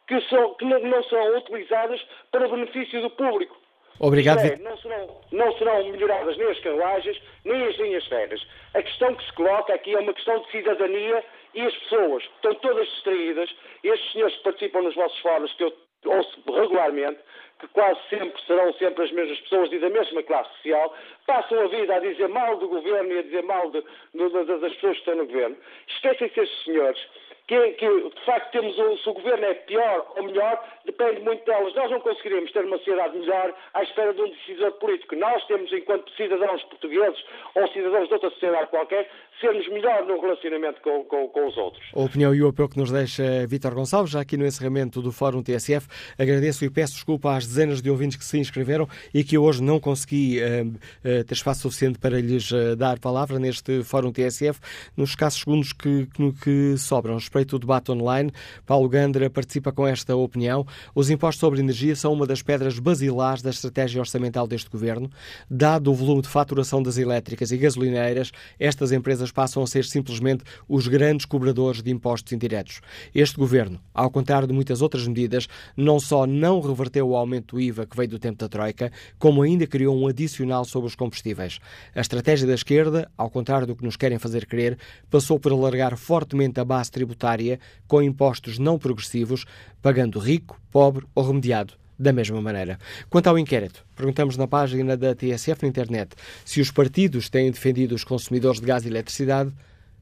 que, são, que não, não serão utilizadas para benefício do público. Obrigado. É, não, serão, não serão melhoradas nem as carruagens, nem as linhas férias. A questão que se coloca aqui é uma questão de cidadania e as pessoas estão todas distraídas. Estes senhores que participam nos vossos fóruns, que eu ouço regularmente, que quase sempre serão sempre as mesmas pessoas e da mesma classe social, passam a vida a dizer mal do governo e a dizer mal de, de, de, das pessoas que estão no governo. Esquecem-se estes senhores que, que, de facto temos um, se o governo é pior ou melhor, depende muito delas. Nós não conseguiremos ter uma sociedade melhor à espera de um decisor político. Nós temos, enquanto cidadãos portugueses ou cidadãos de outra sociedade qualquer, sermos melhor no relacionamento com, com, com os outros. A opinião e o apoio que nos deixa Vítor Gonçalves, já aqui no encerramento do Fórum TSF. Agradeço e peço desculpa às dezenas de ouvintes que se inscreveram e que hoje não consegui uh, uh, ter espaço suficiente para lhes uh, dar palavra neste Fórum TSF. Nos escassos segundos que, que, que sobram, respeito o debate online, Paulo Gandra participa com esta opinião. Os impostos sobre energia são uma das pedras basilares da estratégia orçamental deste governo. Dado o volume de faturação das elétricas e gasolineiras, estas empresas passam a ser simplesmente os grandes cobradores de impostos indiretos. Este governo, ao contrário de muitas outras medidas, não só não reverteu o aumento do IVA que veio do tempo da Troika, como ainda criou um adicional sobre os combustíveis. A estratégia da esquerda, ao contrário do que nos querem fazer crer, passou por alargar fortemente a base tributária com impostos não progressivos, pagando rico, pobre ou remediado da mesma maneira. Quanto ao inquérito, perguntamos na página da TSF na internet se os partidos têm defendido os consumidores de gás e eletricidade.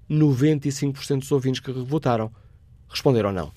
95% dos ouvintes que votaram responderam não.